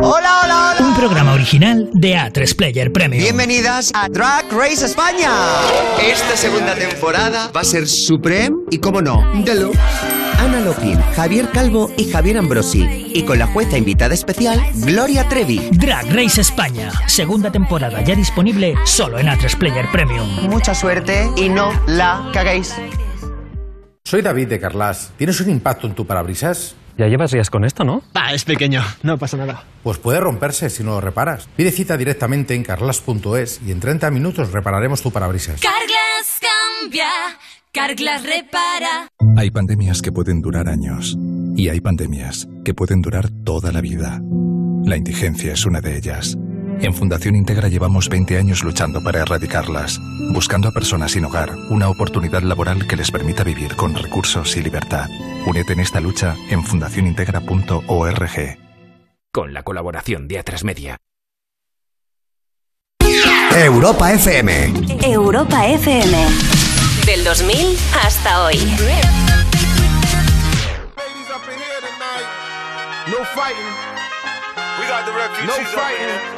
Hola, hola, hola.
Un programa original de A3 Player Premium.
Bienvenidas a Drag Race España. Esta segunda temporada va a ser Supreme y, como no, Deluxe. Ana Lopin, Javier Calvo y Javier Ambrosi. Y con la jueza invitada especial, Gloria Trevi.
Drag Race España, segunda temporada ya disponible solo en A3 Player Premium.
Mucha suerte y no la caguéis.
Soy David de Carlas. ¿Tienes un impacto en tu parabrisas?
Ya llevas días con esto, ¿no?
Ah, es pequeño, no pasa nada. Pues puede romperse si no lo reparas. Pide cita directamente en carlas.es y en 30 minutos repararemos tu parabrisas.
Carglass cambia, Carglass repara.
Hay pandemias que pueden durar años y hay pandemias que pueden durar toda la vida. La indigencia es una de ellas. En Fundación Integra llevamos 20 años luchando para erradicarlas, buscando a personas sin hogar una oportunidad laboral que les permita vivir con recursos y libertad. Únete en esta lucha en fundacionintegra.org.
Con la colaboración de A3 Media.
Europa FM.
Europa FM. Del 2000 hasta hoy.
No fighting. We got the refugees. No fighting.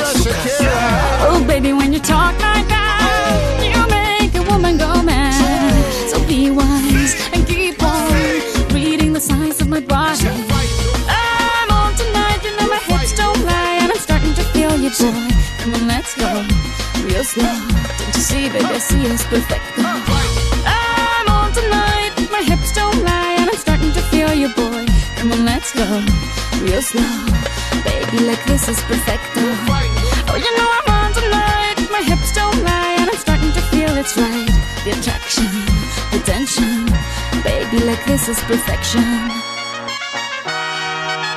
Boy. Come on, let's go, real slow. Don't you see, baby, I see it's perfect. I'm on tonight, my hips don't lie, and I'm starting to feel you, boy. Come on, let's go, real slow. Baby, like this is perfect. Oh, you know I'm on tonight, my hips don't lie, and I'm starting to feel it's right. The attraction, the tension. Baby, like this is perfection.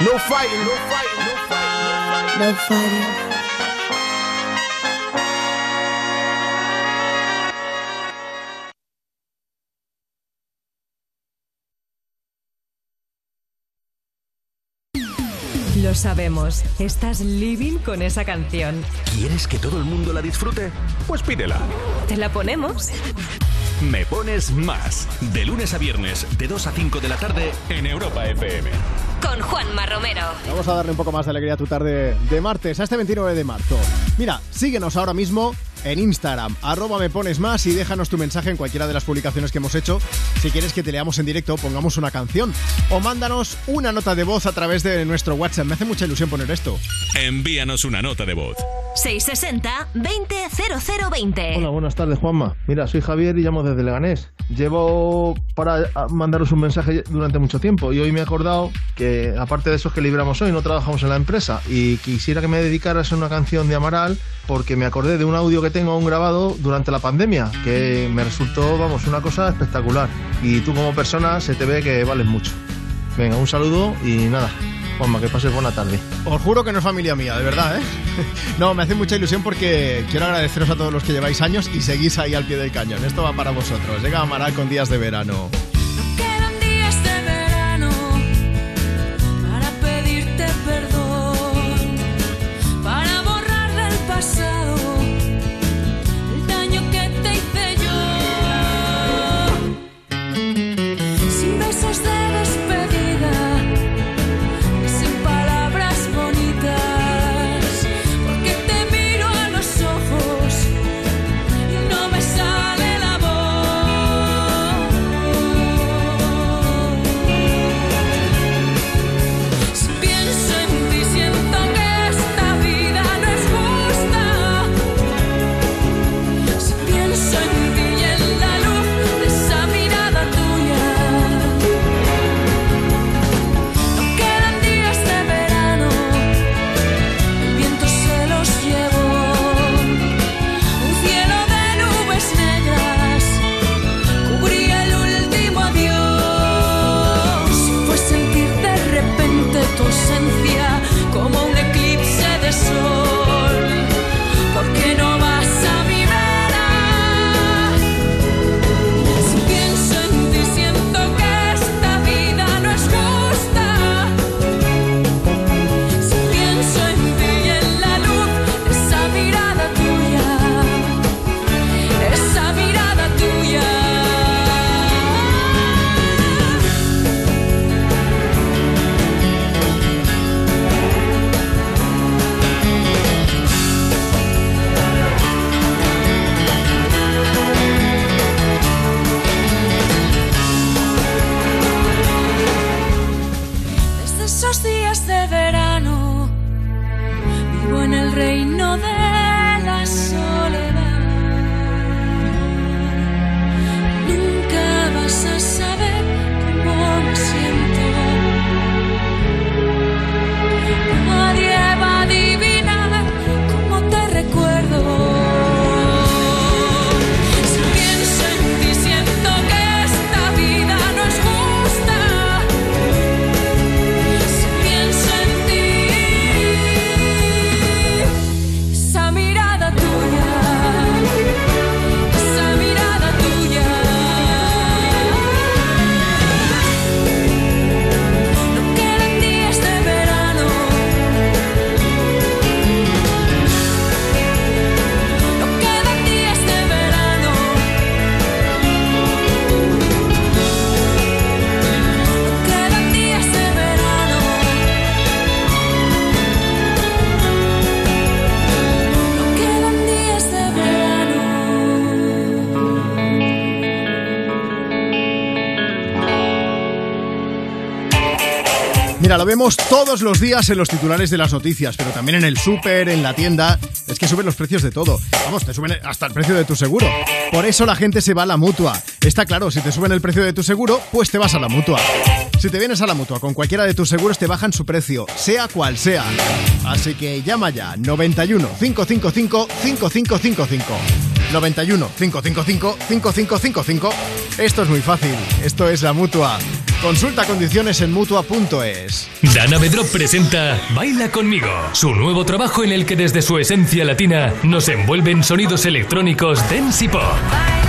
No fighting, no fighting, no fighting.
No fighting.
Lo sabemos, estás living con esa canción.
¿Quieres que todo el mundo la disfrute? Pues pídela.
¿Te la ponemos?
Me pones más. De lunes a viernes, de 2 a 5 de la tarde, en Europa FM.
Con Juanma Romero.
Vamos a darle un poco más de alegría a tu tarde de martes, a este 29 de marzo. Mira, síguenos ahora mismo en Instagram, arroba me pones más y déjanos tu mensaje en cualquiera de las publicaciones que hemos hecho. Si quieres que te leamos en directo, pongamos una canción. O mándanos una nota de voz a través de nuestro WhatsApp. Me hace mucha ilusión poner esto.
Envíanos una nota de voz.
660-200020.
Hola, buenas tardes, Juanma. Mira, soy Javier y llamo desde Leganés. Llevo para mandaros un mensaje durante mucho tiempo y hoy me he acordado que, aparte de esos que libramos hoy, no trabajamos en la empresa y quisiera que me dedicaras a una canción de Amaral porque me acordé de un audio que tengo aún grabado durante la pandemia que me resultó, vamos, una cosa espectacular. Y tú como persona se te ve que vales mucho. Venga, un saludo y nada, Juanma, que pases buena tarde.
Os juro que no es familia mía, de verdad, ¿eh? (laughs) No, me hace mucha ilusión porque quiero agradeceros a todos los que lleváis años y seguís ahí al pie del cañón. Esto va para vosotros. Llega Amaral con días de verano. Vemos todos los días en los titulares de las noticias, pero también en el súper, en la tienda. Es que suben los precios de todo. Vamos, te suben hasta el precio de tu seguro. Por eso la gente se va a la mutua. Está claro, si te suben el precio de tu seguro, pues te vas a la mutua. Si te vienes a la mutua con cualquiera de tus seguros, te bajan su precio, sea cual sea. Así que llama ya 91 555 5555. 91 555 5555. Esto es muy fácil. Esto es la mutua. Consulta condiciones en mutua.es.
Dana Bedrop presenta Baila conmigo, su nuevo trabajo en el que desde su esencia latina nos envuelven sonidos electrónicos dance y pop.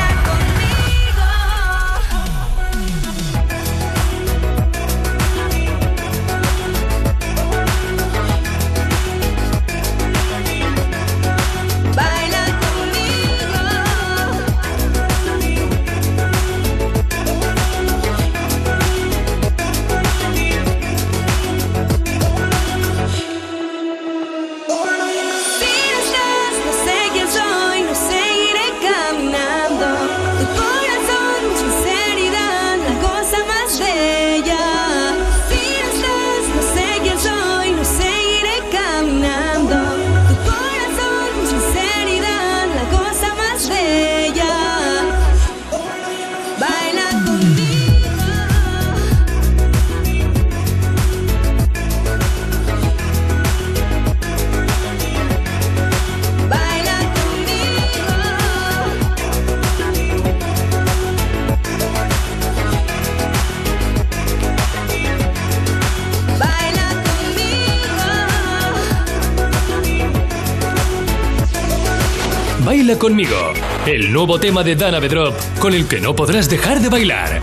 El nuevo tema de Dana Bedrop con el que no podrás dejar de bailar.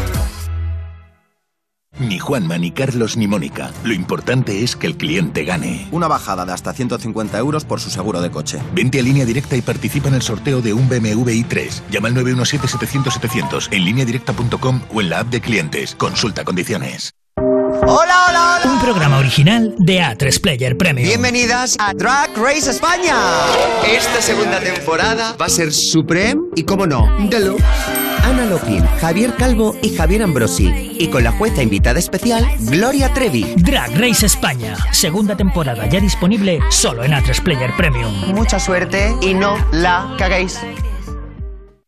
Ni Juanma, ni Carlos, ni Mónica. Lo importante es que el cliente gane.
Una bajada de hasta 150 euros por su seguro de coche.
Vente a línea directa y participa en el sorteo de un BMW i3. Llama al 917-700-700 en lineadirecta.com o en la app de clientes. Consulta condiciones.
Hola, hola, hola.
Un programa original de A3 Player Premium.
Bienvenidas a Drag Race España. Esta segunda temporada va a ser Supreme y, como no, Deluxe. Ana Lopin, Javier Calvo y Javier Ambrosi. Y con la jueza invitada especial, Gloria Trevi.
Drag Race España, segunda temporada ya disponible solo en A3 Player Premium.
Mucha suerte y no la caguéis.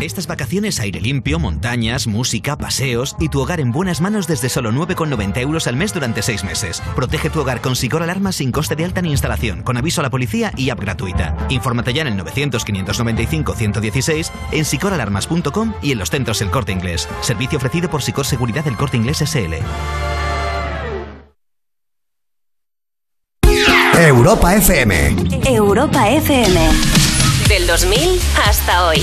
Estas vacaciones aire limpio, montañas, música, paseos y tu hogar en buenas manos desde solo 9,90 euros al mes durante 6 meses. Protege tu hogar con Sicor Alarma sin coste de alta ni instalación, con aviso a la policía y app gratuita. Infórmate ya en el 900-595-116, en sicoralarmas.com y en los centros El Corte Inglés. Servicio ofrecido por Sicor Seguridad del Corte Inglés SL.
Europa FM.
Europa FM. Del 2000 hasta hoy.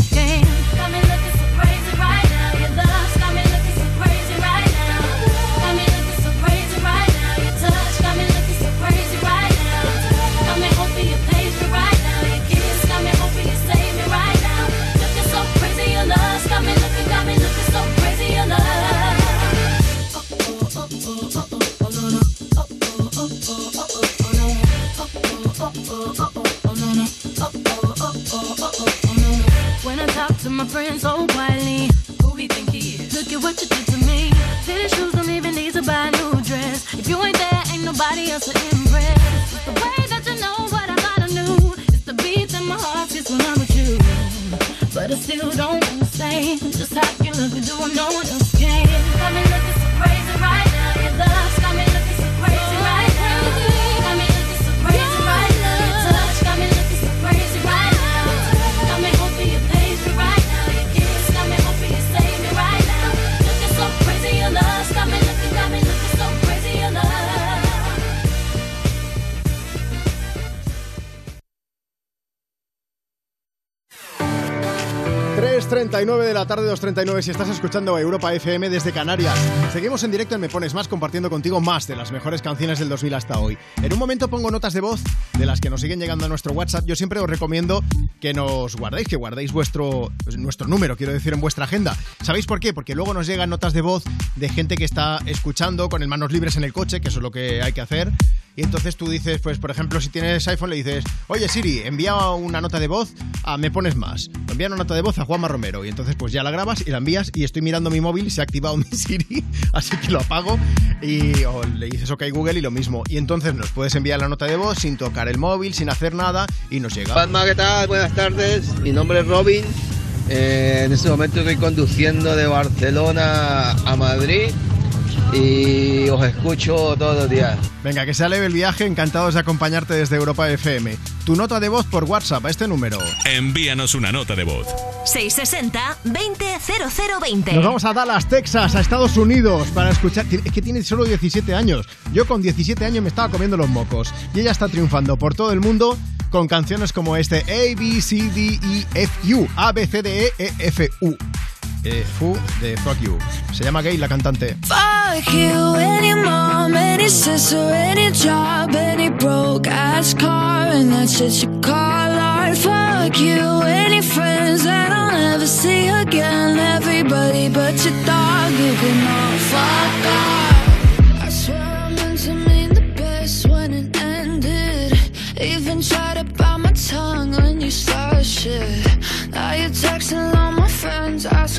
to my friends oh, so quietly, who we think he is? Look at what you did to me. Fitted shoes don't even need to buy a new dress. If you ain't there, ain't nobody else to impress. It's the way that you know what I thought I knew. It's the beat that my heart gets when I'm with you. But I still don't understand just how you look and do what no one else can. Got me looking so crazy right now. Your love's
3.39 de la tarde, 2.39 si estás escuchando Europa FM desde Canarias. Seguimos en directo en Me Pones Más compartiendo contigo más de las mejores canciones del 2000 hasta hoy. En un momento pongo notas de voz de las que nos siguen llegando a nuestro WhatsApp. Yo siempre os recomiendo que nos guardéis, que guardéis vuestro, pues, nuestro número, quiero decir, en vuestra agenda. ¿Sabéis por qué? Porque luego nos llegan notas de voz de gente que está escuchando con el manos libres en el coche, que eso es lo que hay que hacer. Y entonces tú dices, pues por ejemplo, si tienes iPhone, le dices, oye Siri, envía una nota de voz a Me Pones Más. Envía una nota de voz a Juanma Romero. Y entonces pues ya la grabas y la envías y estoy mirando mi móvil se ha activado (laughs) mi Siri, así que lo apago y le dices OK Google y lo mismo. Y entonces nos puedes enviar la nota de voz sin tocar el móvil, sin hacer nada y nos llega.
Juanma, ¿qué tal? Buenas tardes. Mi nombre es Robin. Eh, en este momento estoy conduciendo de Barcelona a Madrid y os escucho todos los días.
Venga, que sea leve el viaje, encantados de acompañarte desde Europa FM. Tu nota de voz por WhatsApp a este número.
Envíanos una nota de voz.
660-200020.
Nos vamos a Dallas, Texas, a Estados Unidos, para escuchar. Es que tiene solo 17 años. Yo con 17 años me estaba comiendo los mocos. Y ella está triunfando por todo el mundo con canciones como este A, B, C, D, E, F, U. A, B, C, D, E, E, F, U. eh, Fu de Fuck You. Se llama Gay la cantante.
Fuck you, any mom, any sister, any job, any broke ass car, and that's shit you call art. Fuck you, any friends that I'll never see again. Everybody but your dog, you can all fuck off. I swear I meant to mean the best when it ended. Even tried to bite my tongue when you started shit. Now you're texting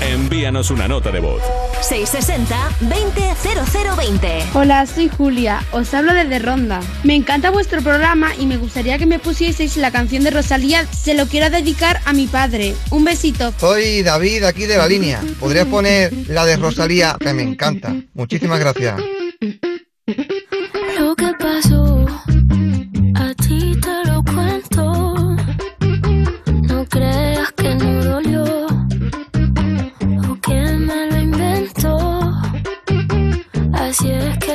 Envíanos una nota de voz.
660-200020.
Hola, soy Julia, os hablo desde Ronda. Me encanta vuestro programa y me gustaría que me pusieseis la canción de Rosalía, se lo quiero dedicar a mi padre. Un besito.
Soy David, aquí de la línea. ¿Podrías poner la de Rosalía, que me encanta? Muchísimas gracias.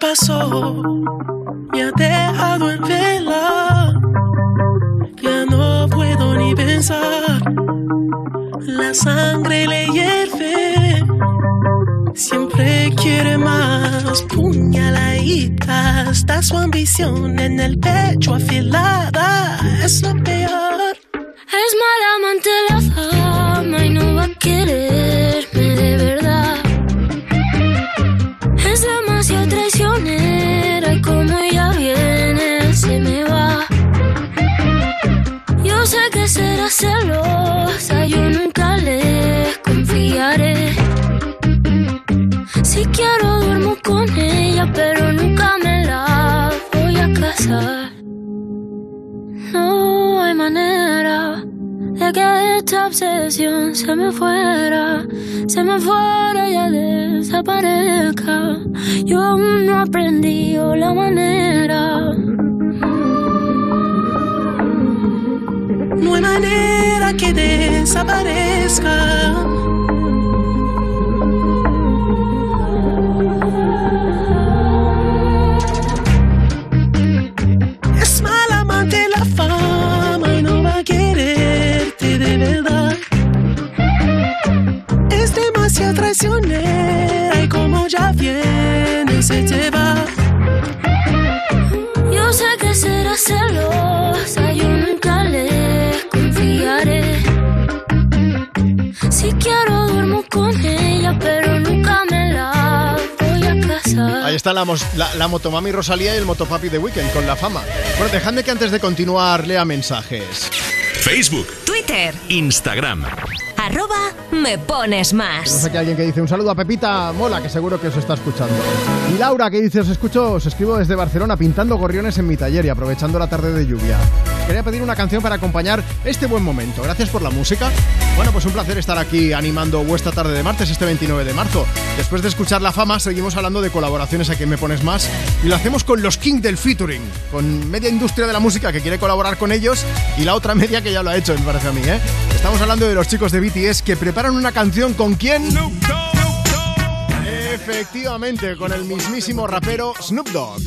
pasó me ha dejado en vela. Ya no puedo ni pensar. La sangre le hierve. Siempre quiere más puñaladita. Está su ambición en el pecho afilada.
Es lo peor. Es mala amante esta obsesión se me fuera, se me fuera y ya desaparezca. Yo aún no he aprendido la manera.
No hay manera que desaparezca. Es demasiado traicionera y como ya viene se te va.
Yo sé que será celosa, yo nunca le confiaré. Si quiero duermo con ella, pero nunca me la voy a casar.
Ahí está la, la, la motomami Rosalía y el motopapi de Weekend con la fama. Bueno, dejadme que antes de continuar lea mensajes.
Facebook,
Twitter,
Instagram.
Arroba me pones
Tenemos
más.
aquí alguien que dice un saludo a Pepita Mola, que seguro que os está escuchando. Y Laura que dice, os escucho, os escribo desde Barcelona pintando gorriones en mi taller y aprovechando la tarde de lluvia. Quería pedir una canción para acompañar este buen momento. Gracias por la música. Bueno, pues un placer estar aquí animando vuestra tarde de martes, este 29 de marzo. Después de escuchar la fama, seguimos hablando de colaboraciones a quien me pones más. Y lo hacemos con los King del Featuring, con media industria de la música que quiere colaborar con ellos y la otra media que ya lo ha hecho, me parece a mí, ¿eh? Estamos hablando de los chicos de BTS que preparan una canción con quién? Efectivamente, con el mismísimo rapero Snoop Dogg.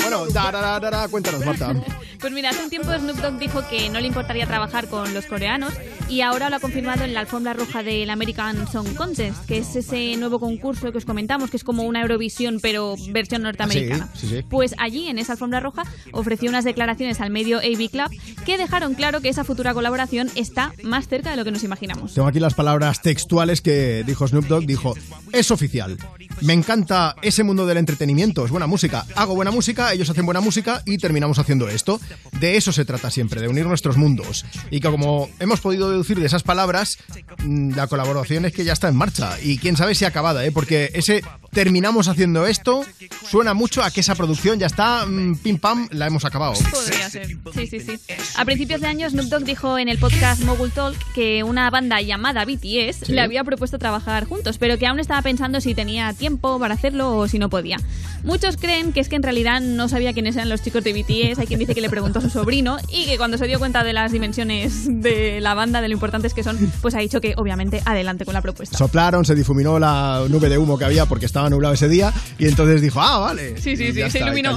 Bueno, da, da, da, cuéntanos, Marta.
Pues mira, hace un tiempo Snoop Dogg dijo que no le importaría trabajar con los coreanos y ahora lo ha confirmado en la alfombra roja del American Song Contest, que es ese nuevo concurso que os comentamos, que es como una Eurovisión pero versión norteamericana.
Sí, sí, sí.
Pues allí, en esa alfombra roja, ofreció unas declaraciones al medio AV Club que dejaron claro que esa futura colaboración está más cerca de lo que nos imaginamos.
Tengo aquí las palabras textuales que dijo Snoop Dogg. Dijo, es oficial. Me encanta ese mundo del entretenimiento. Es buena música. Hago buena música, ellos hacen buena música y terminamos haciendo esto. De eso se trata siempre, de unir nuestros mundos. Y que como hemos podido deducir de esas palabras, mm, la colaboración es que ya está en marcha. Y quién sabe si acabada, ¿eh? Porque ese terminamos haciendo esto suena mucho a que esa producción ya está, mm, pim pam, la hemos acabado.
Podría ser. Sí, sí, sí. A principios de año, Snoop Dogg dijo en el podcast Mogul Talk que una banda llamada BTS
Sí.
le había propuesto trabajar juntos, pero que aún estaba pensando si tenía tiempo para hacerlo o si no podía. Muchos creen que es que en realidad no sabía quiénes eran los chicos de BTS. Hay quien dice que le preguntó a su sobrino y que cuando se dio cuenta de las dimensiones de la banda, de lo importantes que son, pues ha dicho que obviamente adelante con la propuesta.
Soplaron, se difuminó la nube de humo que había porque estaba nublado ese día y entonces dijo, ah, vale.
Sí, sí, sí, se
está, y
iluminó.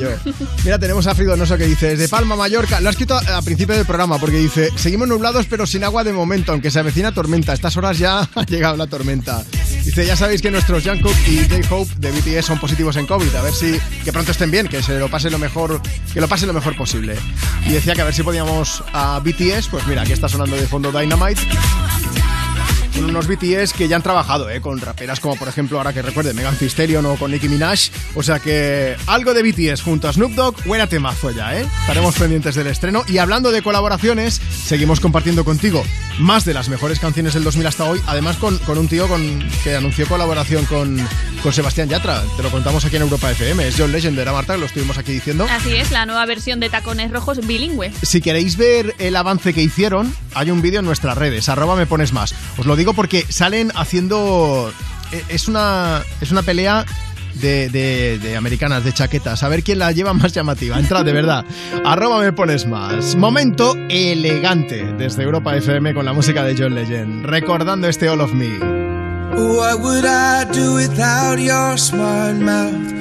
Mira, tenemos a Frigonoso que dice, desde Palma, Mallorca, lo ha escrito a, a principio del programa porque dice, seguimos nublados pero sin agua de momento, aunque se avecina tormenta. A estas horas ya (laughs) ha llegado la tormenta. Dice, ya sabéis que nuestros Jungkook y J-Hope de BTS son positivos en COVID. A ver si, que pronto estén bien, que se lo pase lo mejor, que lo pase lo mejor posible. Y decía que a ver si podíamos a BTS, pues mira, aquí está sonando de fondo Dynamite. Son unos BTS que ya han trabajado ¿eh? con raperas como por ejemplo, ahora que recuerde, Megan Thee Stallion o con Nicki Minaj. O sea que algo de BTS junto a Snoop Dogg, buena temazo ya, ¿eh? Estaremos pendientes del estreno. Y hablando de colaboraciones, seguimos compartiendo contigo más de las mejores canciones del 2000 hasta hoy. Además con, con un tío con, que anunció colaboración con, con Sebastián Yatra. Te lo contamos aquí en Europa FM. Es John Legend, era Marta, lo estuvimos aquí diciendo.
Así es, la nueva versión de Tacones Rojos bilingüe.
Si queréis ver el avance que hicieron, hay un vídeo en nuestras redes, arroba me pones más. Os lo digo porque salen haciendo... eh, Es una, es una pelea de, de- de americanas, de chaquetas. A ver quién la lleva más llamativa. Entra, de verdad. (laughs) Arroba me pones más. Momento elegante desde Europa FM con la música de John Legend. Recordando este All of Me.
What would I do without your smart mouth?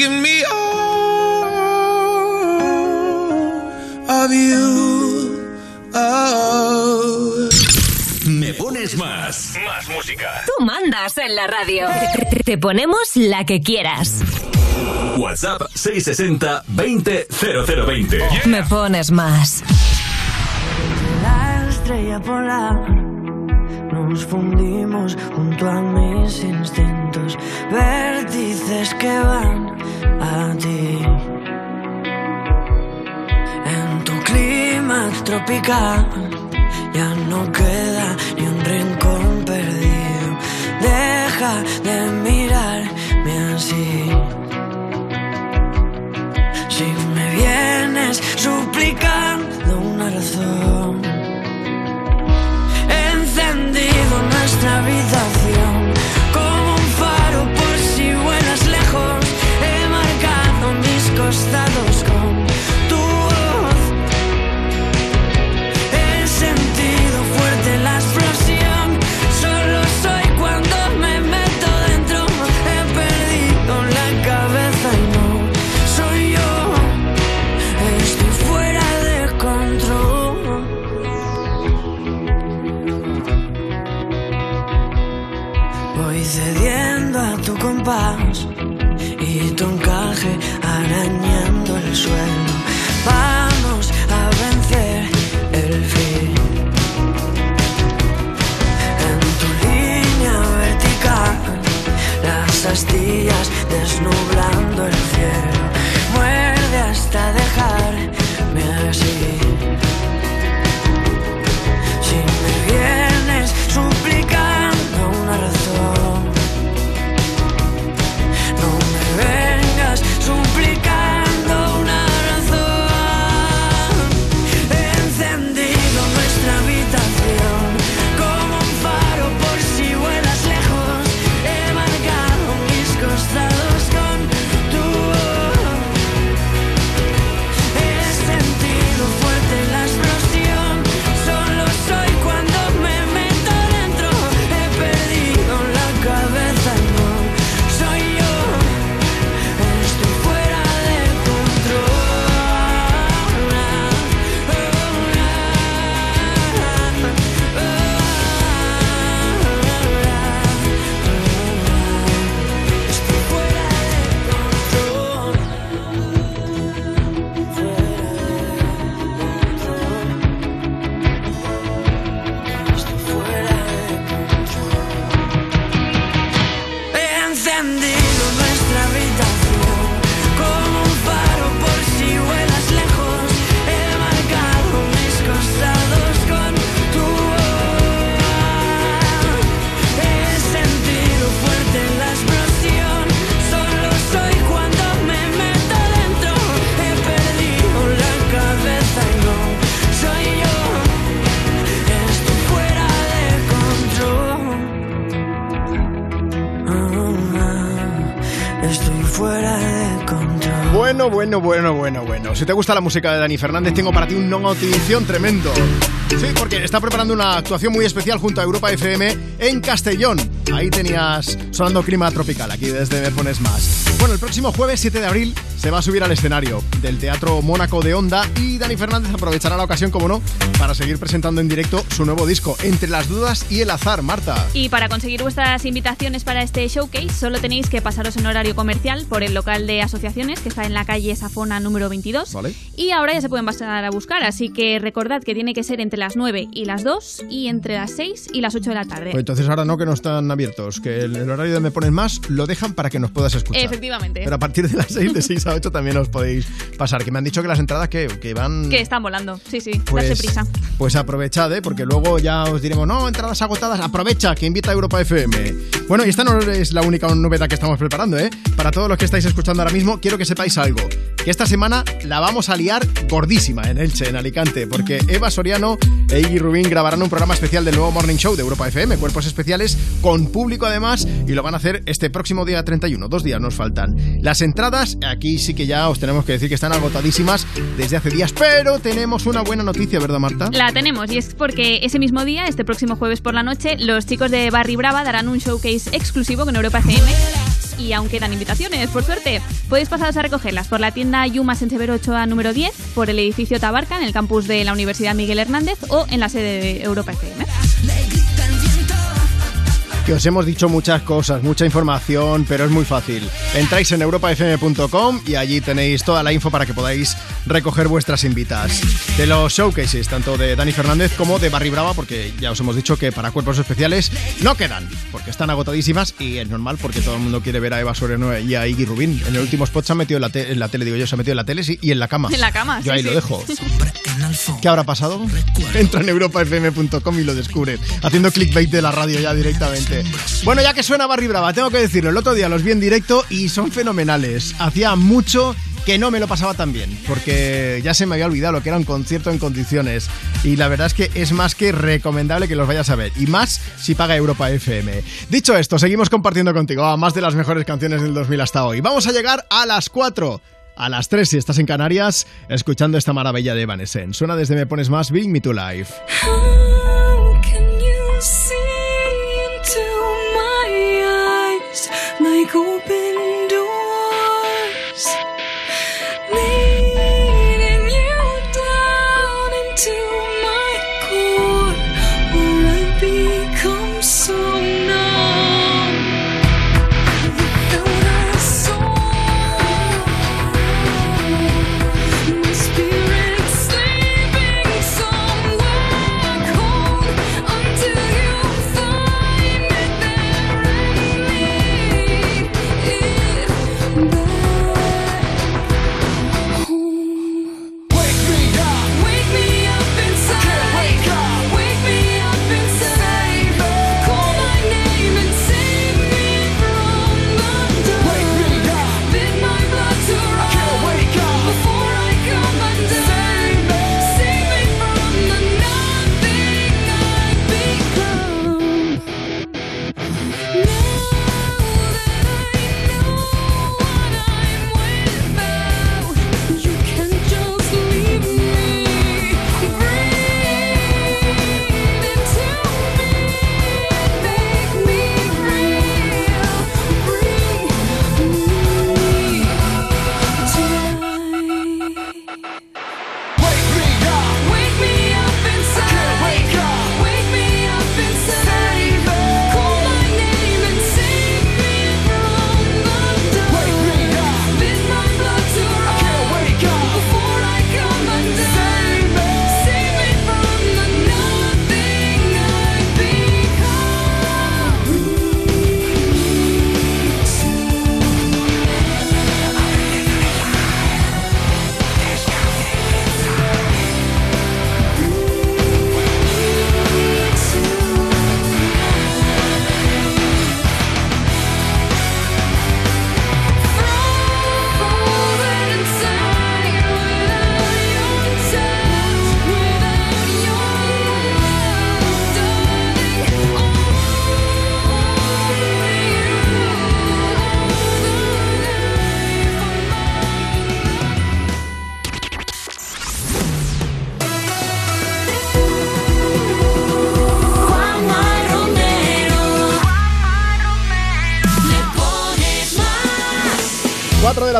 give me all of you. Oh.
Me pones más. Más música.
Tú mandas en la radio. Te ponemos la que quieras.
WhatsApp 660 20 0020.
Me pones más.
La estrella polar nos fundimos junto a mis instintos, vértices que van a ti. En tu clima tropical ya no queda ni un rincón perdido. Deja de mirarme así. Si me vienes suplicando una razón, encendido nuestra habitación desnublando el cielo.
Bueno, bueno, bueno, bueno, bueno. Si te gusta la música de Dani Fernández, tengo para ti un notición tremendo. Sí, porque está preparando una actuación muy especial junto a Europa FM en Castellón. Ahí tenías sonando clima tropical, aquí desde Me Pones Más. Bueno, el próximo jueves 7 de abril se va a subir al escenario del Teatro Mónaco de Onda y Dani Fernández aprovechará la ocasión, como no, para seguir presentando en directo su nuevo disco, Entre las dudas y el azar, Marta.
Y para conseguir vuestras invitaciones para este showcase, solo tenéis que pasaros en horario comercial por el local de asociaciones que está en la calle Safona número 22.
Vale.
Y ahora ya se pueden pasar a buscar, así que recordad que tiene que ser entre las 9 y las 2 y entre las 6 y las 8 de la tarde.
Pues entonces ahora no que no están abiertos, que el, el horario de Me Pones Más lo dejan para que nos puedas escuchar.
Efectivamente.
Pero a partir de las 6, de 6 a 8 también os podéis pasar. Que me han dicho que las entradas que, que van...
Que están volando, sí, sí,
Pues,
darse prisa.
pues aprovechad, ¿eh? porque luego ya os diremos, no, entradas agotadas, aprovecha, que invita a Europa FM. Bueno, y esta no es la única novedad que estamos preparando, ¿eh? Para todos los que estáis escuchando ahora mismo, quiero que sepáis algo, que esta semana la vamos a liar gordísima en Elche, en Alicante, porque Eva Soriano e Iggy Rubín grabarán un programa especial del nuevo Morning Show de Europa FM, cuerpos especiales, con público además, y lo van a hacer este próximo día 31, dos días nos faltan. Las entradas, aquí sí que ya os tenemos que decir que están agotadísimas desde hace días, pero tenemos una buena noticia, ¿verdad Marta?
La tenemos y es porque ese mismo día, este próximo jueves por la noche, los chicos de Barry Brava darán un showcase exclusivo con Europa FM. Y aún quedan invitaciones, por suerte, podéis pasaros a recogerlas por la tienda Yumas en Severo Ochoa número 10, por el edificio Tabarca en el campus de la Universidad Miguel Hernández o en la sede de Europa FM.
Que os hemos dicho muchas cosas, mucha información, pero es muy fácil. Entráis en europafm.com y allí tenéis toda la info para que podáis recoger vuestras invitas. De los showcases, tanto de Dani Fernández como de Barry Brava, porque ya os hemos dicho que para cuerpos especiales no quedan, porque están agotadísimas y es normal porque todo el mundo quiere ver a Eva Soriano y a Iggy Rubín. En el último spot se ha metido en la, te- en la tele, digo yo, se ha metido en la tele sí, y en la cama.
En la cama,
Yo
sí,
ahí lo
sí.
dejo. (laughs) ¿Qué habrá pasado? Entra en europafm.com y lo descubre. Haciendo clickbait de la radio ya directamente. Bueno, ya que suena Barry Brava, tengo que decirlo. El otro día los vi en directo y son fenomenales. Hacía mucho que no me lo pasaba tan bien, porque ya se me había olvidado lo que era un concierto en condiciones. Y la verdad es que es más que recomendable que los vayas a ver. Y más si paga Europa FM. Dicho esto, seguimos compartiendo contigo a más de las mejores canciones del 2000 hasta hoy. Vamos a llegar a las 4. A las 3 si estás en Canarias, escuchando esta maravilla de Evanescence. Suena desde Me Pones Más, Bring Me to Life. (laughs)
like open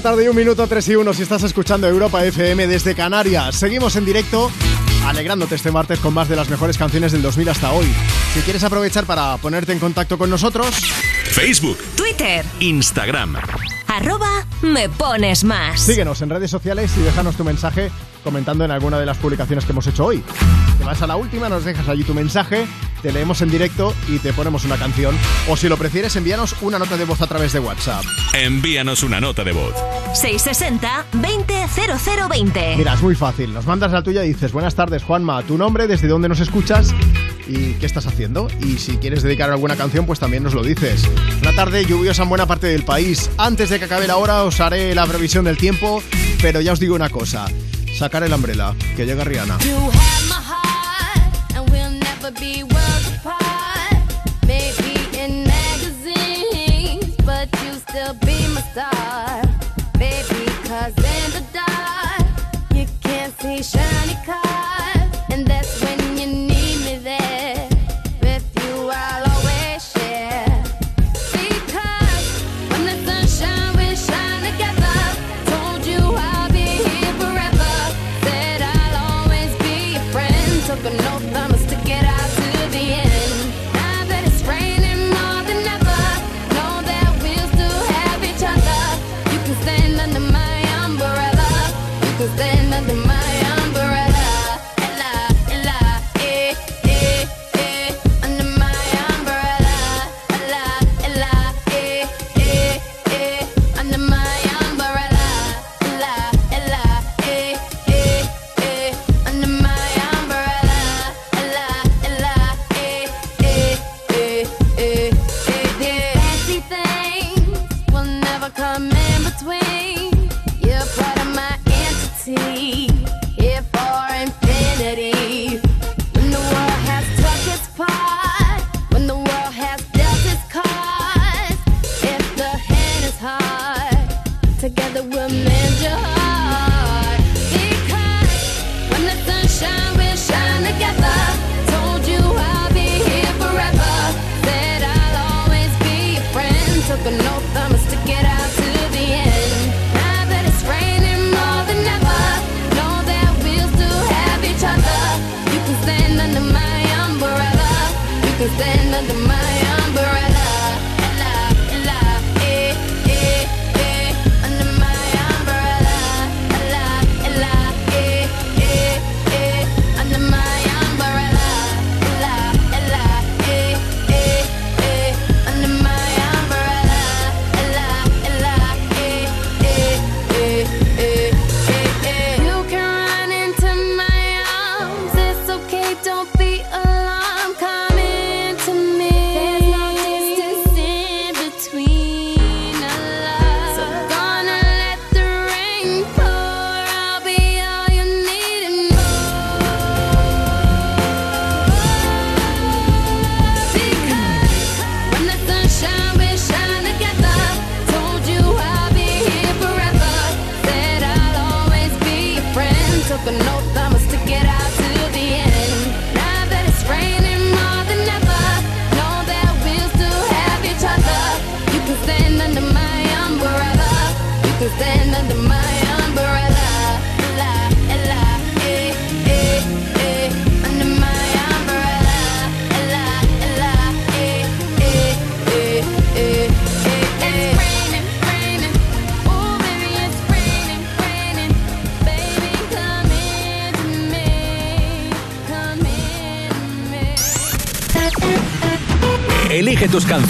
la tarde y un minuto 3 y 1 si estás escuchando Europa FM desde Canarias. Seguimos en directo alegrándote este martes con más de las mejores canciones del 2000 hasta hoy. Si quieres aprovechar para ponerte en contacto con nosotros,
Facebook,
Twitter,
Instagram.
arroba me pones más.
síguenos en redes sociales y déjanos tu mensaje comentando en alguna de las publicaciones que hemos hecho hoy. Te vas a la última, nos dejas allí tu mensaje, te leemos en directo y te ponemos una canción. O si lo prefieres, envíanos una nota de voz a través de WhatsApp.
Envíanos una nota de voz.
660-200020.
Mira, es muy fácil. Nos mandas la tuya y dices, buenas tardes, Juanma, tu nombre, desde dónde nos escuchas y qué estás haciendo. Y si quieres dedicar alguna canción, pues también nos lo dices. Una tarde lluviosa en buena parte del país. Antes de que acabe la hora os haré la previsión del tiempo, pero ya os digo una cosa. Sacar el umbrella, que llega Rihanna.
We'll be worlds apart. Maybe in magazines, but you still be my star. Baby, cause in the dark, you can't see shiny cars.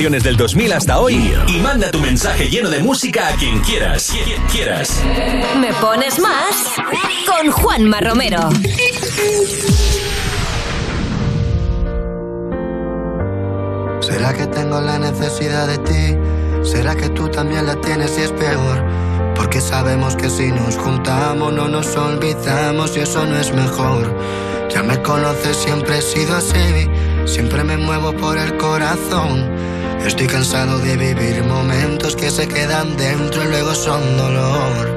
Canciones del 2000 hasta hoy y manda tu mensaje lleno de música a quien quieras. Quien quieras.
Me pones más con Juanma Romero.
¿Será que tengo la necesidad de ti? ¿Será que tú también la tienes y es peor? Porque sabemos que si nos juntamos no nos olvidamos y eso no es mejor. Ya me conoces, siempre he sido así, siempre me muevo por el corazón. Estoy cansado de vivir momentos que se quedan dentro y luego son dolor.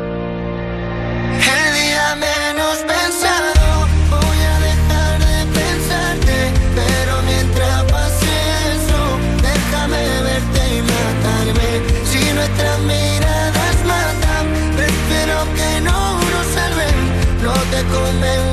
El día menos pensado. voy a dejar de pensarte, pero mientras pase eso déjame verte y matarme. Si nuestras miradas matan. Prefiero que no nos salven, no te convengo.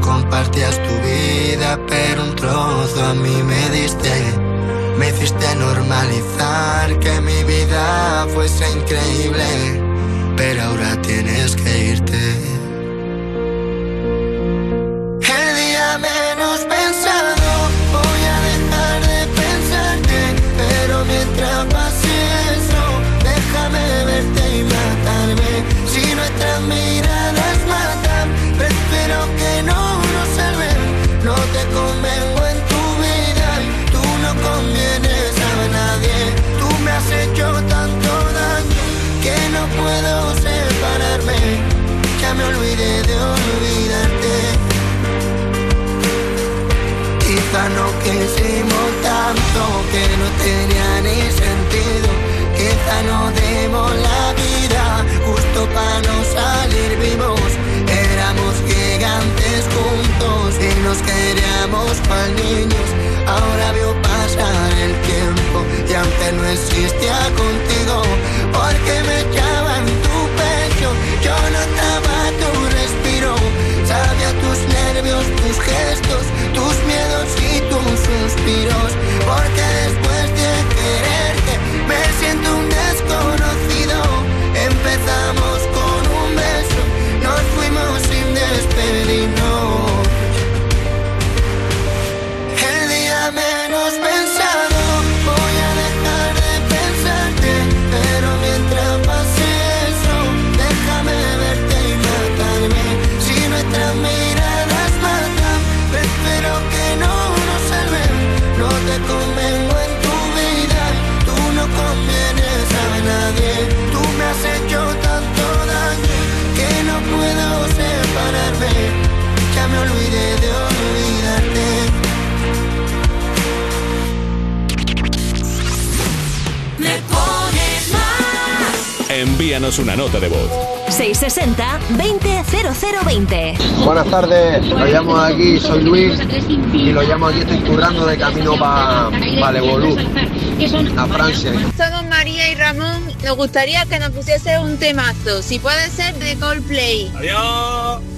Compartías tu vida, pero un trozo a mí me diste. Me hiciste normalizar que mi vida fuese increíble, pero ahora tienes que irte. No quisimos tanto que no tenía ni sentido. Quizá no demos la vida justo para no salir vivos. Éramos gigantes juntos y nos queríamos cual niños. Ahora veo pasar el tiempo y aunque no existía contigo, suspiros,
Envíanos una nota de voz.
660-200020.
Buenas tardes, lo llamo de aquí, soy Luis y lo llamo aquí, estoy currando de camino para Lebolú, a Francia.
Somos María y Ramón. Nos gustaría que nos pusiese un temazo, si puede ser de Coldplay.
I've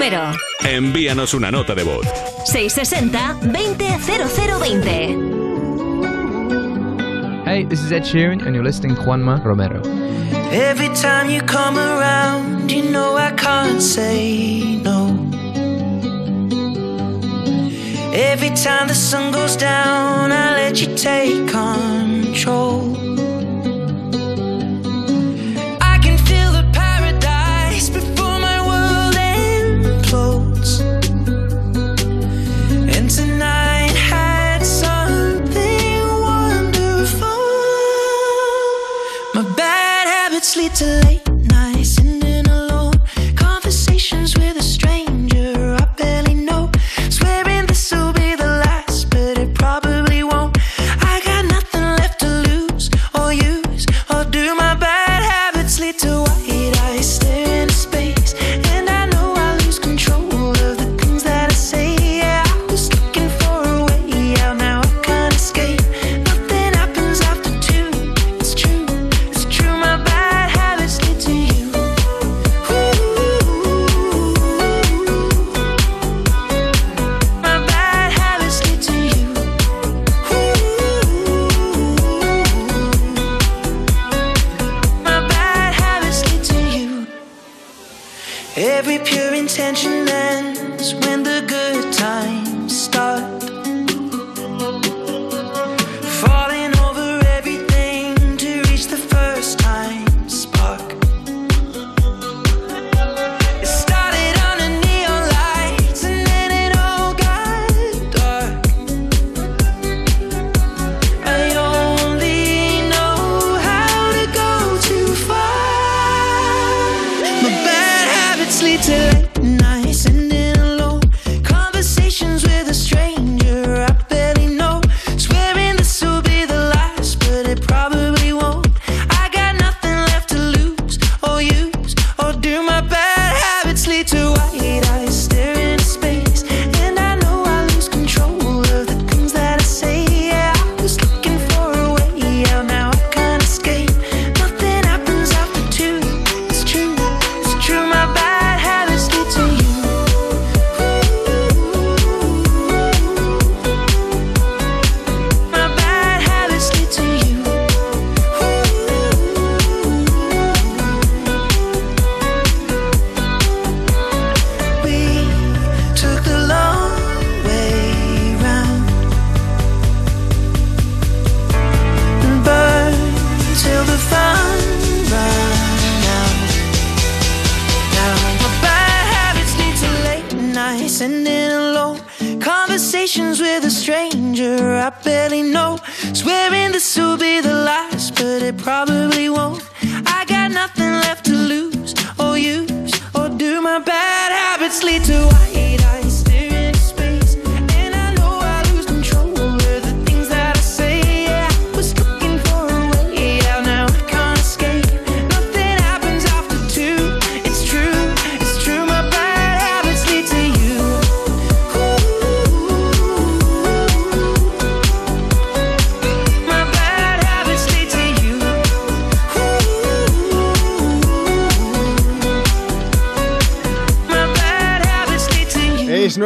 número.
Envíanos una nota de voz.
660-200020.
Hey, this is Ed Sheeran and you're listening Juanma Romero.
Every time you come around, you know I can't say no. Every time the sun goes down, I let you take control. be too.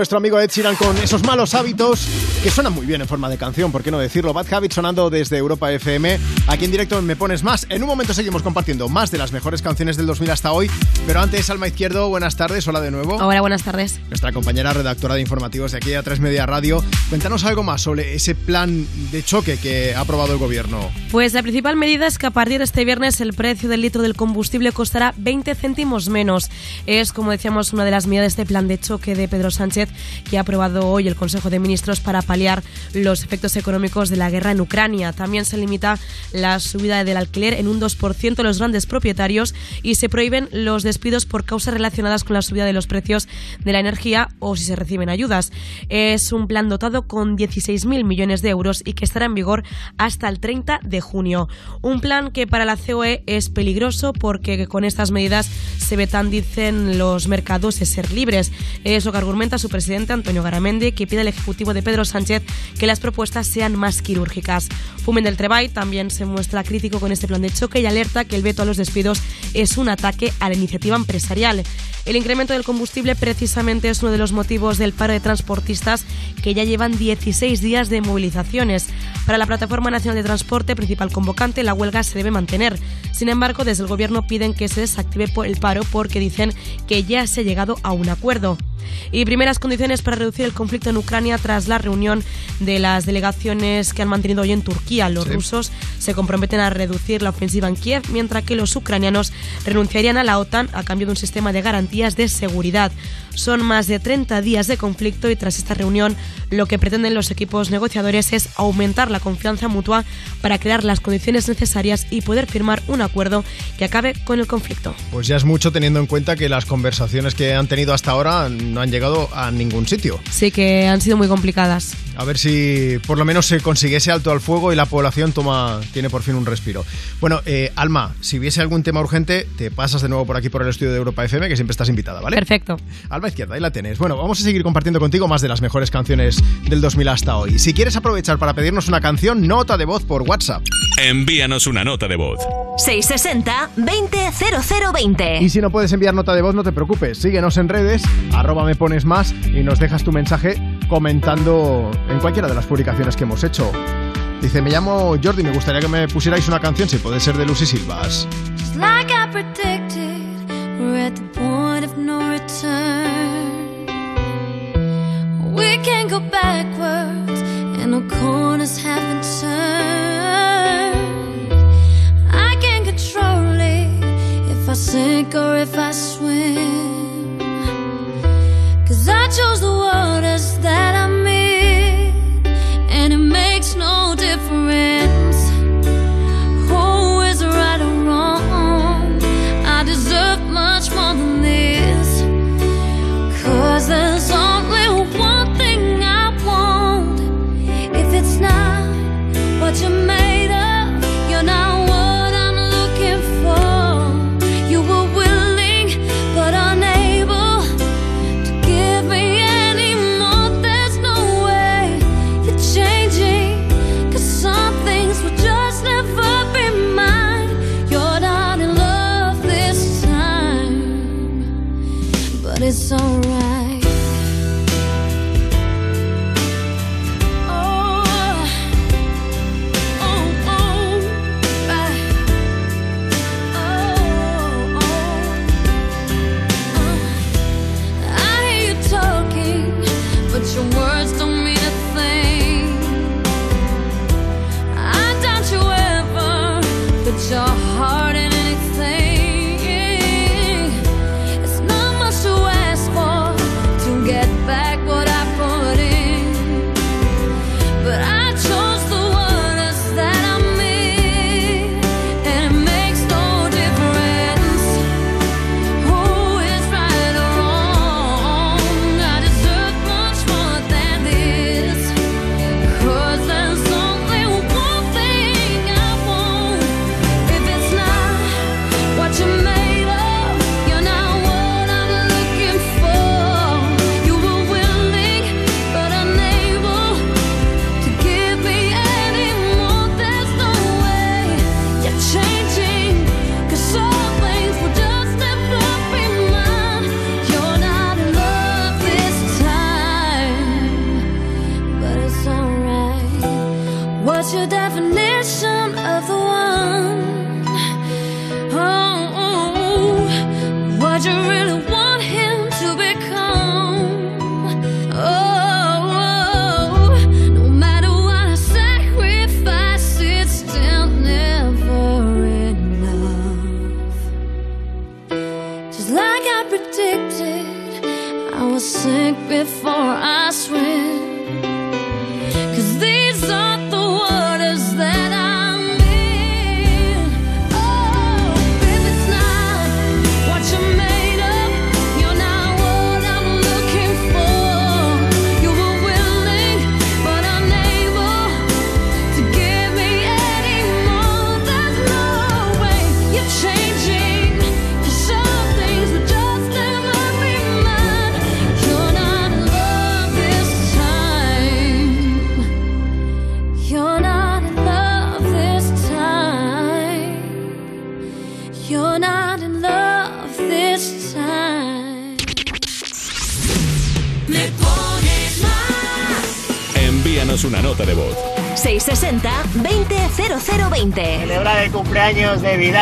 Nuestro amigo Ed Sheeran con esos malos hábitos que suenan muy bien en forma de canción, ¿por qué no decirlo? Bad Habits sonando desde Europa FM. Aquí en directo en Me Pones Más. En un momento seguimos compartiendo más de las mejores canciones del 2000 hasta hoy. Pero antes, Alma Izquierdo, buenas tardes. Hola de nuevo.
Hola, buenas tardes.
Nuestra compañera redactora de informativos de aquí a 3 Media Radio. Cuéntanos algo más sobre ese plan de choque que ha aprobado el gobierno.
Pues la principal medida es que a partir de este viernes el precio del litro del combustible costará 20 céntimos menos. Es, como decíamos, una de las medidas de este plan de choque de Pedro Sánchez que ha aprobado hoy el Consejo de Ministros para paliar los efectos económicos de la guerra en Ucrania. También se limita la subida del alquiler en un 2% a los grandes propietarios y se prohíben los despidos por causas relacionadas con la subida de los precios de la energía o si se reciben ayudas. Es un plan dotado con 16.000 millones de euros y que estará en vigor hasta el 30 de junio. Un plan que para la COE es peligroso porque con estas medidas se vetan, dicen los mercados, ser libres. Es lo que argumenta su presidente Antonio Garamendi, que pide al Ejecutivo de Pedro Sánchez que las propuestas sean más quirúrgicas. Fumen del Treball también se muestra crítico con este plan de choque y alerta que el veto a los despidos es un ataque a la iniciativa empresarial. El incremento del combustible precisamente es uno de los motivos del paro de transportistas que ya llevan 16 días de movilizaciones. Para la Plataforma Nacional de Transporte, principal convocante, la huelga se debe mantener. Sin embargo, desde el Gobierno piden que se desactive el paro porque dicen que ya se ha llegado a un acuerdo. Y primeras condiciones para reducir el conflicto en Ucrania tras la reunión de las delegaciones que han mantenido hoy en Turquía. Los rusos se comprometen a reducir la ofensiva en Kiev, mientras que los ucranianos renunciarían a la OTAN a cambio de un sistema de garantías de seguridad. Son más de 30 días de conflicto y tras esta reunión lo que pretenden los equipos negociadores es aumentar la confianza mutua para crear las condiciones necesarias y poder firmar un acuerdo que acabe con el conflicto.
Pues ya es mucho teniendo en cuenta que las conversaciones que han tenido hasta ahora no han llegado a ningún sitio.
Sí que han sido muy complicadas.
A ver si por lo menos se consigue ese alto al fuego y la población toma tiene por fin un respiro. Bueno, eh, Alma, si hubiese algún tema urgente, te pasas de nuevo por aquí por el estudio de Europa FM, que siempre estás invitada, ¿vale?
Perfecto.
Alma Izquierda, ahí la tenés. Bueno, vamos a seguir compartiendo contigo más de las mejores canciones del 2000 hasta hoy. Si quieres aprovechar para pedirnos una canción, nota de voz por WhatsApp.
Envíanos una nota de voz.
660-200020.
Y si no puedes enviar nota de voz, no te preocupes. Síguenos en redes, arroba me pones más y nos dejas tu mensaje comentando en cualquiera de las publicaciones que hemos hecho. Dice, me llamo Jordi, me gustaría que me pusierais una canción, si puede ser de Lucy Silvas.
Just like I predicted, we're at the point of no return. We can't go backwards, and corners haven't turned. I control it if I sink or if I swim. Cause I chose the waters that I'm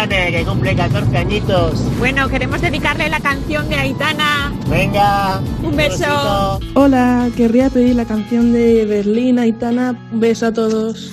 que cumple 14 añitos.
Bueno, queremos dedicarle la canción de Aitana.
Venga.
Un beso.
Hola, querría pedir la canción de Berlín, Aitana. Un beso a todos.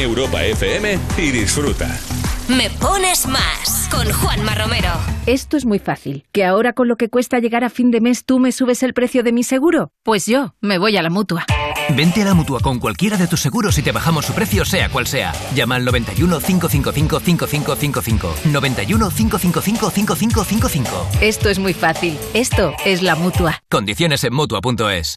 Europa FM y disfruta.
Me pones más con Juanma Romero.
Esto es muy fácil. ¿Que ahora con lo que cuesta llegar a fin de mes tú me subes el precio de mi seguro? Pues yo me voy a la mutua.
Vente a la mutua con cualquiera de tus seguros y te bajamos su precio, sea cual sea. Llama al 91 555 5555. 91 555 5555.
Esto es muy fácil. Esto es la mutua.
Condiciones en mutua.es.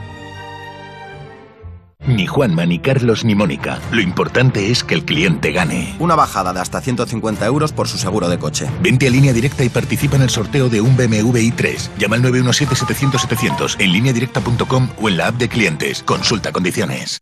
Ni Juanma, ni Carlos, ni Mónica. Lo importante es que el cliente gane.
Una bajada de hasta 150 euros por su seguro de coche.
Vente a línea directa y participa en el sorteo de un BMW i3. Llama al 917-700-700 en lineadirecta.com o en la app de clientes. Consulta condiciones.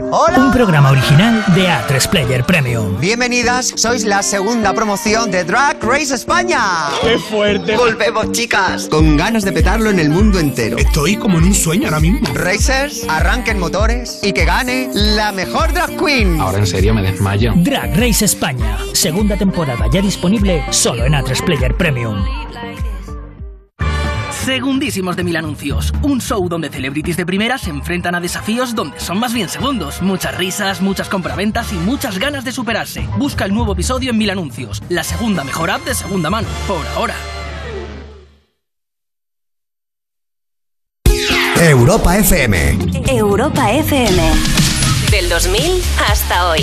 Un programa original de A3 Player Premium.
Bienvenidas, sois la segunda promoción de Drag Race España.
¡Qué fuerte!
Volvemos, chicas, con ganas de petarlo en el mundo entero.
Estoy como en un sueño ahora mismo.
Racers, arranquen motores y que gane la mejor drag queen.
Ahora en serio me desmayo. Drag Race España. Segunda temporada ya disponible solo en A3 Player Premium.
Segundísimos de Mil Anuncios, un show donde celebrities de primera se enfrentan a desafíos donde son más bien segundos, muchas risas, muchas compraventas y muchas ganas de superarse. Busca el nuevo episodio en Mil Anuncios, la segunda mejor app de segunda mano, por ahora.
Europa FM.
Europa FM. Del 2000 hasta hoy.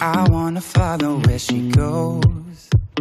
I wanna follow where she goes.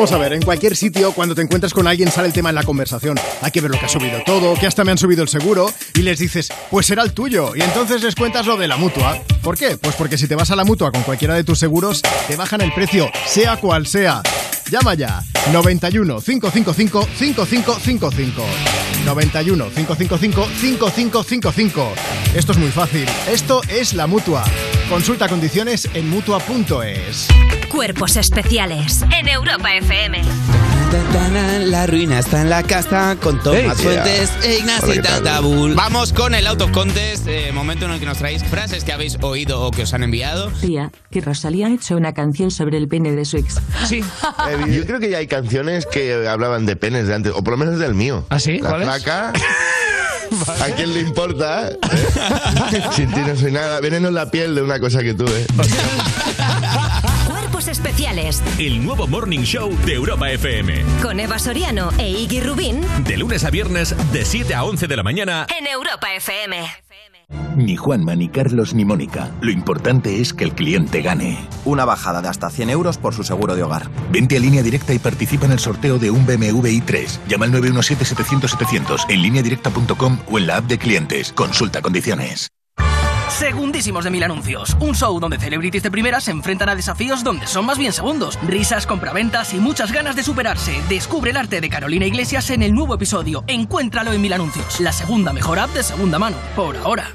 Vamos a ver, en cualquier sitio, cuando te encuentras con alguien, sale el tema en la conversación. Hay que ver lo que ha subido todo, que hasta me han subido el seguro, y les dices, pues será el tuyo. Y entonces les cuentas lo de la mutua. ¿Por qué? Pues porque si te vas a la mutua con cualquiera de tus seguros, te bajan el precio, sea cual sea. Llama ya. 91 555 5555. 91 555 5555. Esto es muy fácil. Esto es la mutua. Consulta condiciones en mutua.es.
Cuerpos especiales en Europa FM.
La ruina está en la casa con Tomás
Hey,
Fuentes
yeah.
e Ignacio. Tabul. Vamos con el Out of Contest, eh, momento en el que nos traéis frases que habéis oído o que os han enviado.
Tía, que Rosalía ha hecho una canción sobre el pene de su ex.
Sí.
Eh, (laughs) Yo creo que ya hay canciones que hablaban de penes de antes, o por lo menos del mío.
¿Ah, sí?
La
¿Cuál es?
flaca. (laughs) ¿A quién le importa? (laughs) Sin ti no soy nada. Veneno en la piel de una cosa que tuve.
El nuevo Morning Show de Europa FM.
con Eva Soriano e Iggy Rubín
De lunes a viernes, de 7 a 11 de la mañana.
en Europa FM.
Ni Juanma, ni Carlos, ni Mónica. Lo importante es que el cliente gane.
Una bajada de hasta 100 euros por su seguro de hogar.
Vente a línea directa y participa en el sorteo de un BMW i3. Llama al 917-700-700 en lineadirecta.com o en la app de clientes. Consulta condiciones.
Segundísimos de mil anuncios. Un show donde celebrities de primera se enfrentan a desafíos donde son más bien segundos. Risas, compraventas y muchas ganas de superarse. Descubre el arte de Carolina Iglesias en el nuevo episodio. Encuéntralo en mil anuncios. La segunda mejor app de segunda mano. Por ahora.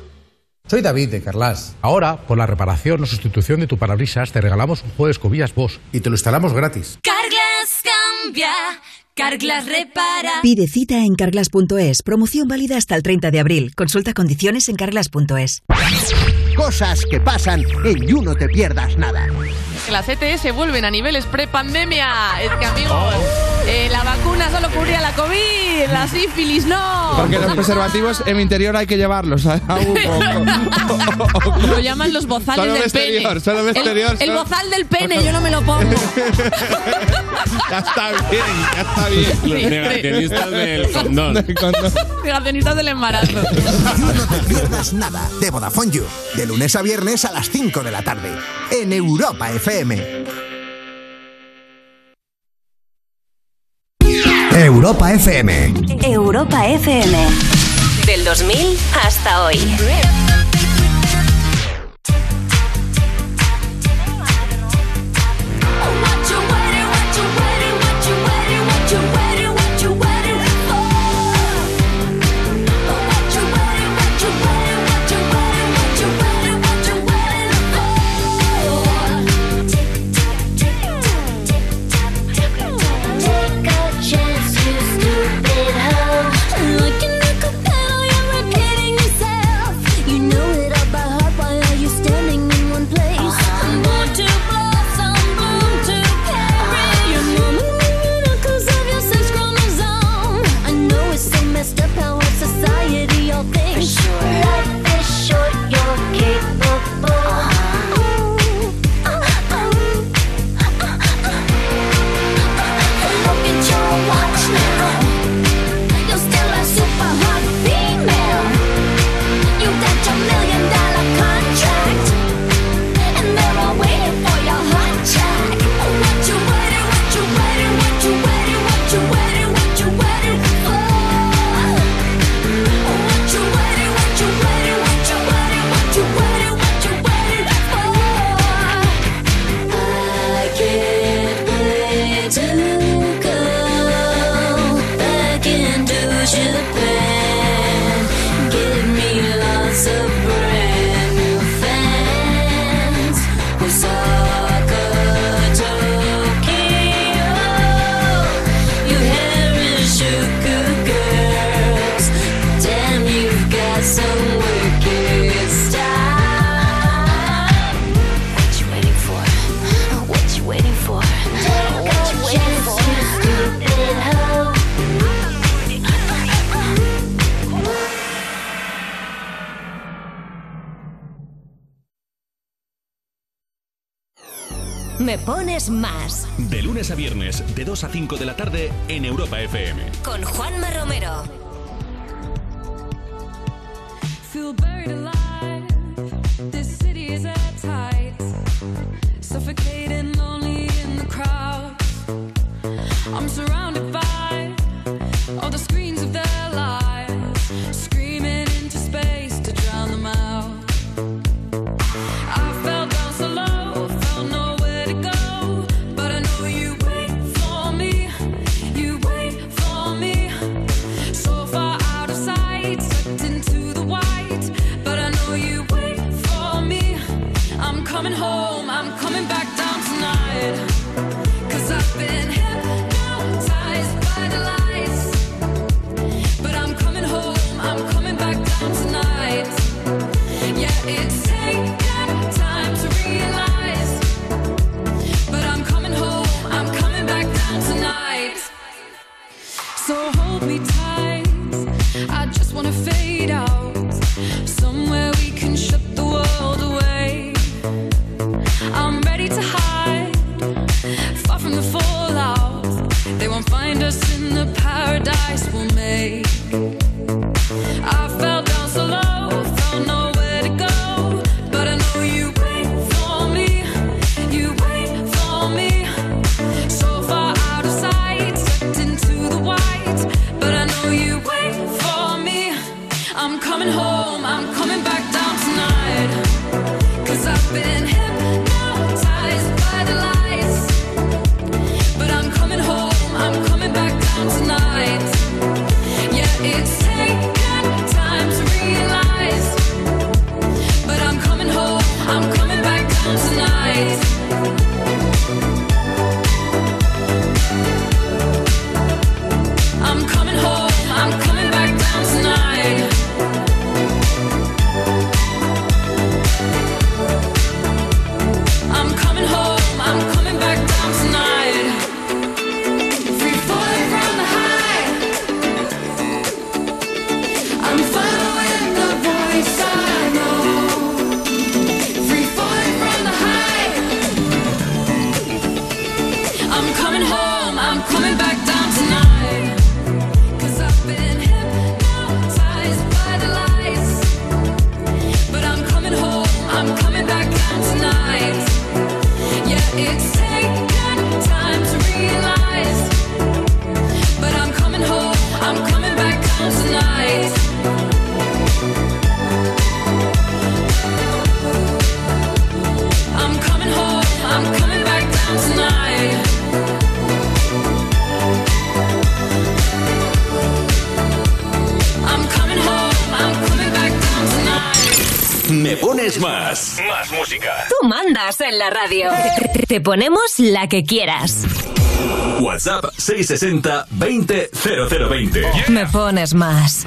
Soy David de Carlas. Ahora, por la reparación o sustitución de tu parabrisas, te regalamos un juego de escobillas Bosch y te lo instalamos gratis.
Carglass cambia, Carglass repara.
Pide cita en carglass.es. Promoción válida hasta el 30 de abril. Consulta condiciones en carglass.es.
Cosas que pasan en You No Te Pierdas Nada.
Que las ETS vuelven a niveles pre-pandemia. Es que, amigos, eh, la vacuna solo cubría la COVID, la sífilis no.
Porque los preservativos en mi interior hay que llevarlos. a- un poco. (laughs)
Lo llaman los bozales
Solo de
del
exterior,
pene.
solo
El-
exterior,
El,
solo-
bozal del pene, yo no me lo pongo. (laughs)
ya está bien, ya está bien.
Los negacionistas
del condón.
Negacionistas del embarazo.
You No Te Pierdas Nada de Vodafone You. De lunes a viernes a las 5 de la tarde. En Europa FM.
Europa FM.
Europa FM. Del 2000 hasta hoy. Más
De lunes a viernes, de 2 a 5 de la tarde en Europa FM.
con Juanma Romero.
Feel buried alive. This city is at tight. Suffocating, lonely in the crowd. Llegamos a en la radio. Te ponemos la que quieras.
WhatsApp 660 20 0020. Yeah.
Me pones más.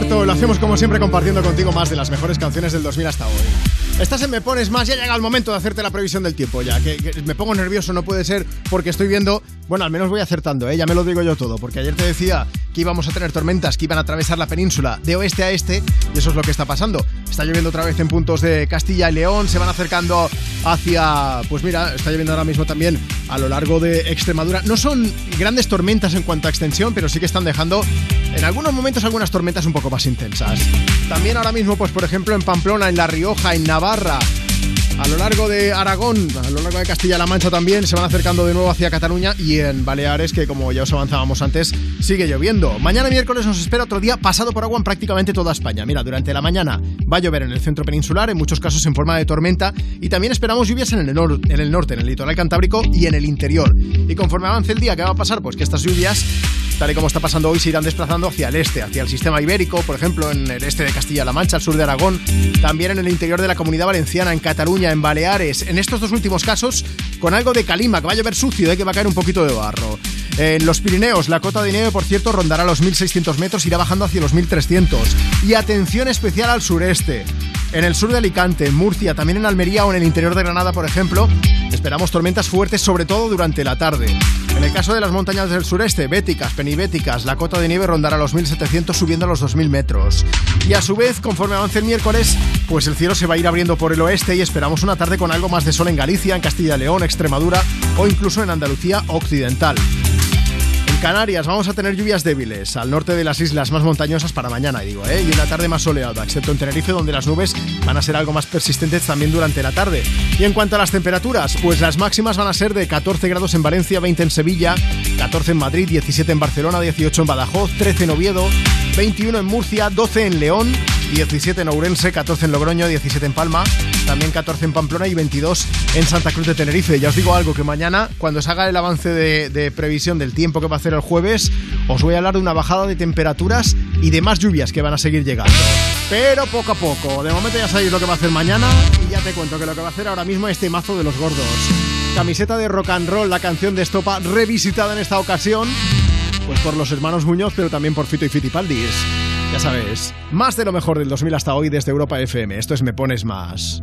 Lo hacemos como siempre compartiendo contigo más de las mejores canciones del 2000 hasta hoy. Estás en Me Pones Más, ya llega el momento de hacerte la previsión del tiempo ya, que, que me pongo nervioso, no puede ser porque estoy viendo, bueno, al menos voy acertando, ¿eh? ya me lo digo yo todo, porque ayer te decía que íbamos a tener tormentas que iban a atravesar la península de oeste a este, y eso es lo que está pasando. Está lloviendo otra vez en puntos de Castilla y León, se van acercando hacia, pues mira, está lloviendo ahora mismo también a lo largo de Extremadura. No son grandes tormentas en cuanto a extensión, pero sí que están dejando en algunos momentos algunas tormentas un poco más intensas. También ahora mismo, pues por ejemplo en Pamplona, en La Rioja, en Navarra, a lo largo de Aragón, a lo largo de Castilla-La Mancha también se van acercando de nuevo hacia Cataluña y en Baleares, que como ya os avanzábamos antes, sigue lloviendo. Mañana miércoles nos espera otro día pasado por agua en prácticamente toda España. Mira, durante la mañana va a llover en el centro peninsular, en muchos casos en forma de tormenta, y también esperamos lluvias en el, en el norte, en el litoral cantábrico y en el interior. Y conforme avance el día, ¿qué va a pasar? Pues que estas lluvias tal y como está pasando hoy, se irán desplazando hacia el este, hacia el sistema ibérico, por ejemplo, en el este de Castilla-La Mancha, al sur de Aragón, también en el interior de la comunidad valenciana, en Cataluña, en Baleares. En estos dos últimos casos, con algo de calima, que va a llover sucio, de que va a caer un poquito de barro. En los Pirineos, la cota de nieve, por cierto, rondará los 1.600 metros, irá bajando hacia los 1.300. Y atención especial al sureste. En el sur de Alicante, en Murcia, también en Almería o en el interior de Granada, por ejemplo, esperamos tormentas fuertes, sobre todo durante la tarde. En el caso de las montañas del sureste, béticas, penibéticas, la cota de nieve rondará los 1.700 subiendo a los 2.000 metros. Y a su vez, conforme avance el miércoles, pues el cielo se va a ir abriendo por el oeste y esperamos una tarde con algo más de sol en Galicia, en Castilla y León, Extremadura o incluso en Andalucía occidental. Canarias vamos a tener lluvias débiles al norte de las islas más montañosas para mañana, digo, ¿eh? y una tarde más soleada, excepto en Tenerife donde las nubes van a ser algo más persistentes también durante la tarde. Y en cuanto a las temperaturas, pues las máximas van a ser de 14 grados en Valencia, 20 en Sevilla, 14 en Madrid, 17 en Barcelona, 18 en Badajoz, 13 en Oviedo, 21 en Murcia, 12 en León, 17 en Ourense, 14 en Logroño, 17 en Palma, también 14 en Pamplona y 22 en Santa Cruz de Tenerife. Ya os digo algo, que mañana, cuando se haga el avance de, de previsión del tiempo que va a hacer el jueves, os voy a hablar de una bajada de temperaturas y de más lluvias que van a seguir llegando. Pero poco a poco. De momento ya sabéis lo que va a hacer mañana y ya te cuento que lo que va a hacer ahora mismo es este mazo de los gordos. Camiseta de rock and roll, la canción de Estopa revisitada en esta ocasión, pues por los hermanos Muñoz, pero también por Fito y Fitipaldis. Ya sabes, más de lo mejor del 2000 hasta hoy desde Europa FM. Esto es Me Pones Más.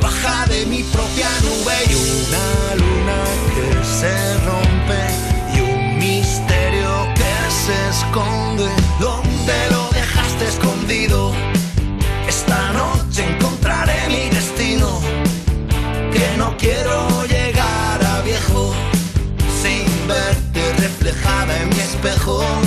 Baja de mi propia nube y una luna que se rompe y un misterio que se esconde. ¿Dónde lo dejaste escondido? Esta noche encontraré mi destino. Que no quiero llegar a viejo sin verte reflejada en mi espejo.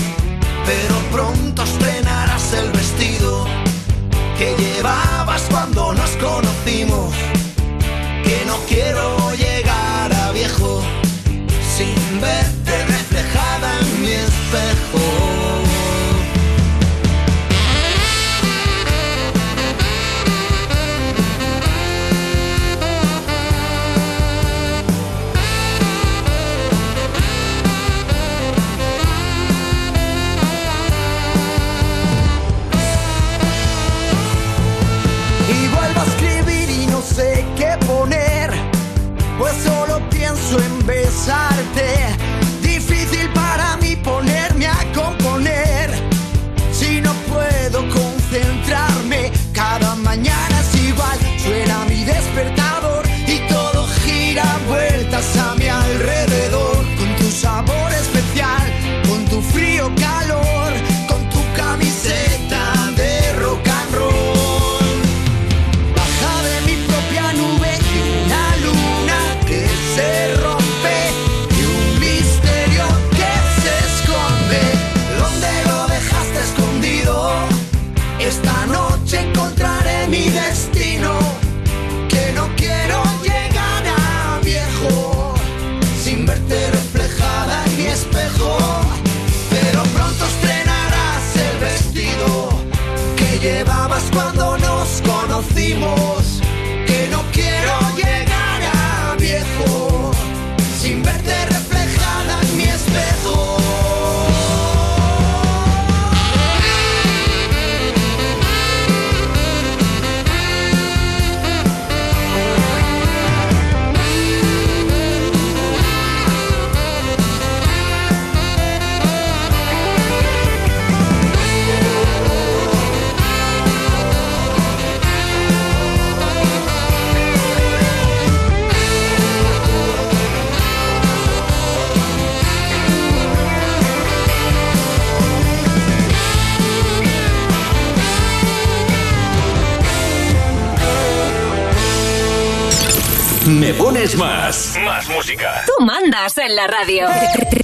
Más. Más música.
Tú mandas en la radio.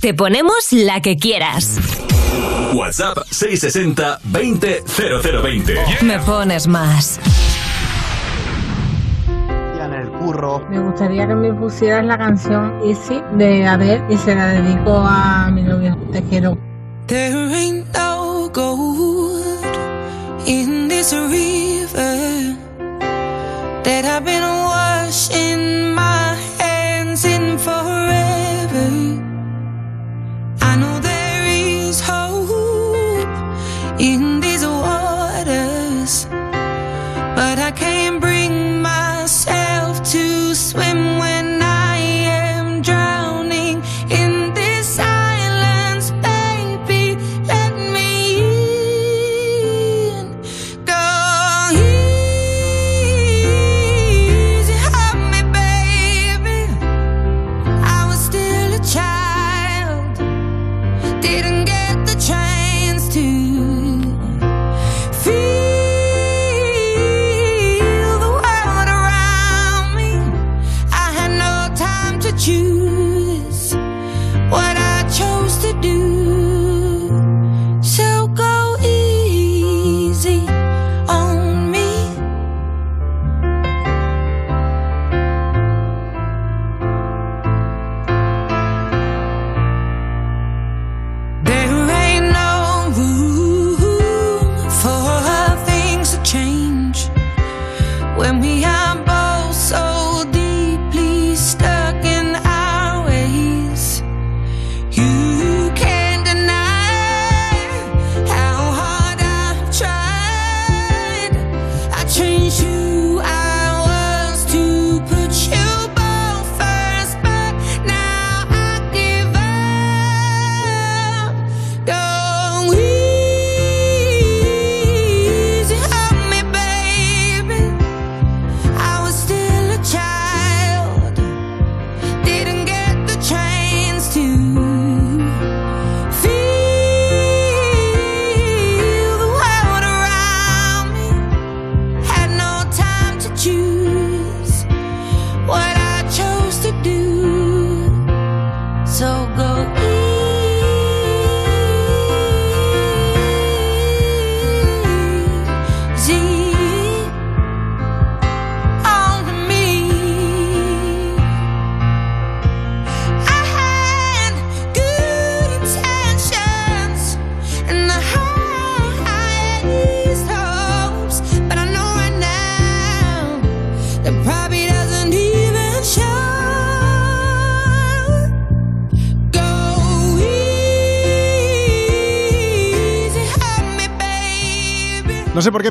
Te- ponemos la que quieras.
WhatsApp 660 20 0020.
Me pones más.
en el curro. Me gustaría que me pusieras la canción Easy de Adele y se la dedico a mi novio. Te quiero.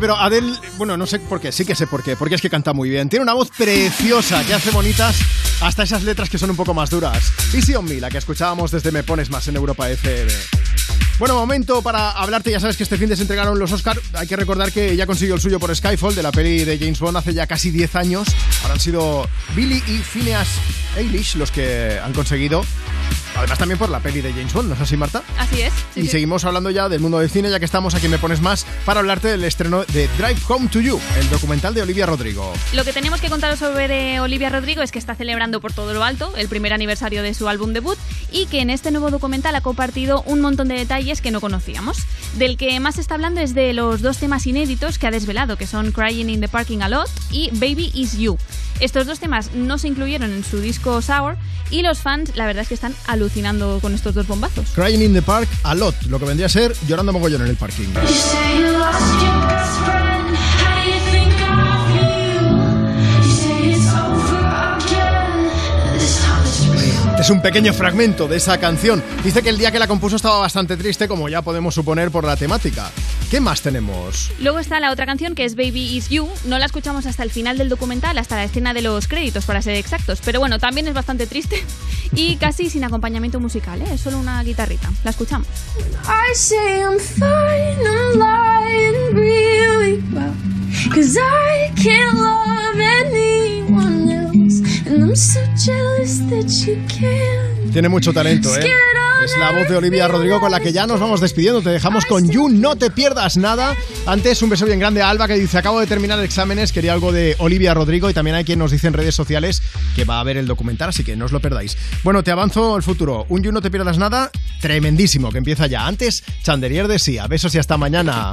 Pero Adele, bueno, no sé por qué, sí que sé por qué, porque es que canta muy bien. Tiene una voz preciosa que hace bonitas hasta esas letras que son un poco más duras. Easy on Me, la que escuchábamos desde Me Pones Más en Europa FM. Bueno, momento para hablarte. Ya sabes que este fin de se entregaron los Oscar. Hay que recordar que ya consiguió el suyo por Skyfall, de la peli de James Bond, hace ya casi 10 años. Ahora han sido Billy y Phineas Eilish los que han conseguido. Además, también por la peli de James Bond, ¿no es así, Marta?
Así es. sí,
y
sí.
seguimos hablando ya del mundo del cine, ya que estamos aquí Me Pones Más, para hablarte del estreno de Drive Home to You, el documental de Olivia Rodrigo.
Lo que tenemos que contaros sobre Olivia Rodrigo es que está celebrando por todo lo alto el primer aniversario de su álbum debut y que en este nuevo documental ha compartido un montón de detalles que no conocíamos. Del que más se está hablando es de los dos temas inéditos que ha desvelado, que son Crying in the Parking a Lot y Baby Is You. Estos dos temas no se incluyeron en su disco Sour y los fans la verdad es que están alucinando con estos dos bombazos.
Crying in the Park a lot, lo que vendría a ser llorando mogollón en el parking. Es un pequeño fragmento de esa canción. Dice que el día que la compuso estaba bastante triste, como ya podemos suponer por la temática. ¿Qué más tenemos?
Luego está la otra canción que es Baby Is You. No la escuchamos hasta el final del documental, hasta la escena de los créditos, para ser exactos. Pero bueno, también es bastante triste (laughs) y casi sin acompañamiento musical, ¿eh? es solo una guitarrita. La escuchamos.
I say I'm fine, I'm lying really well. Cause I can't love anyone
Tiene mucho talento, ¿eh? Es la voz de Olivia Rodrigo con la que ya nos vamos despidiendo. Te dejamos con You, no te pierdas nada. Antes, un beso bien grande a Alba que dice: Acabo de terminar exámenes, quería algo de Olivia Rodrigo. Y también hay quien nos dice en redes sociales que va a ver el documental, así que no os lo perdáis. Bueno, te avanzo el futuro. Un You, no te pierdas nada, tremendísimo, que empieza ya. Antes, Chandelier de Sia. Besos y hasta mañana.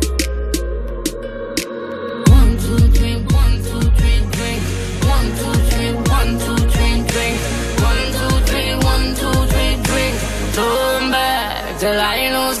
Till I lose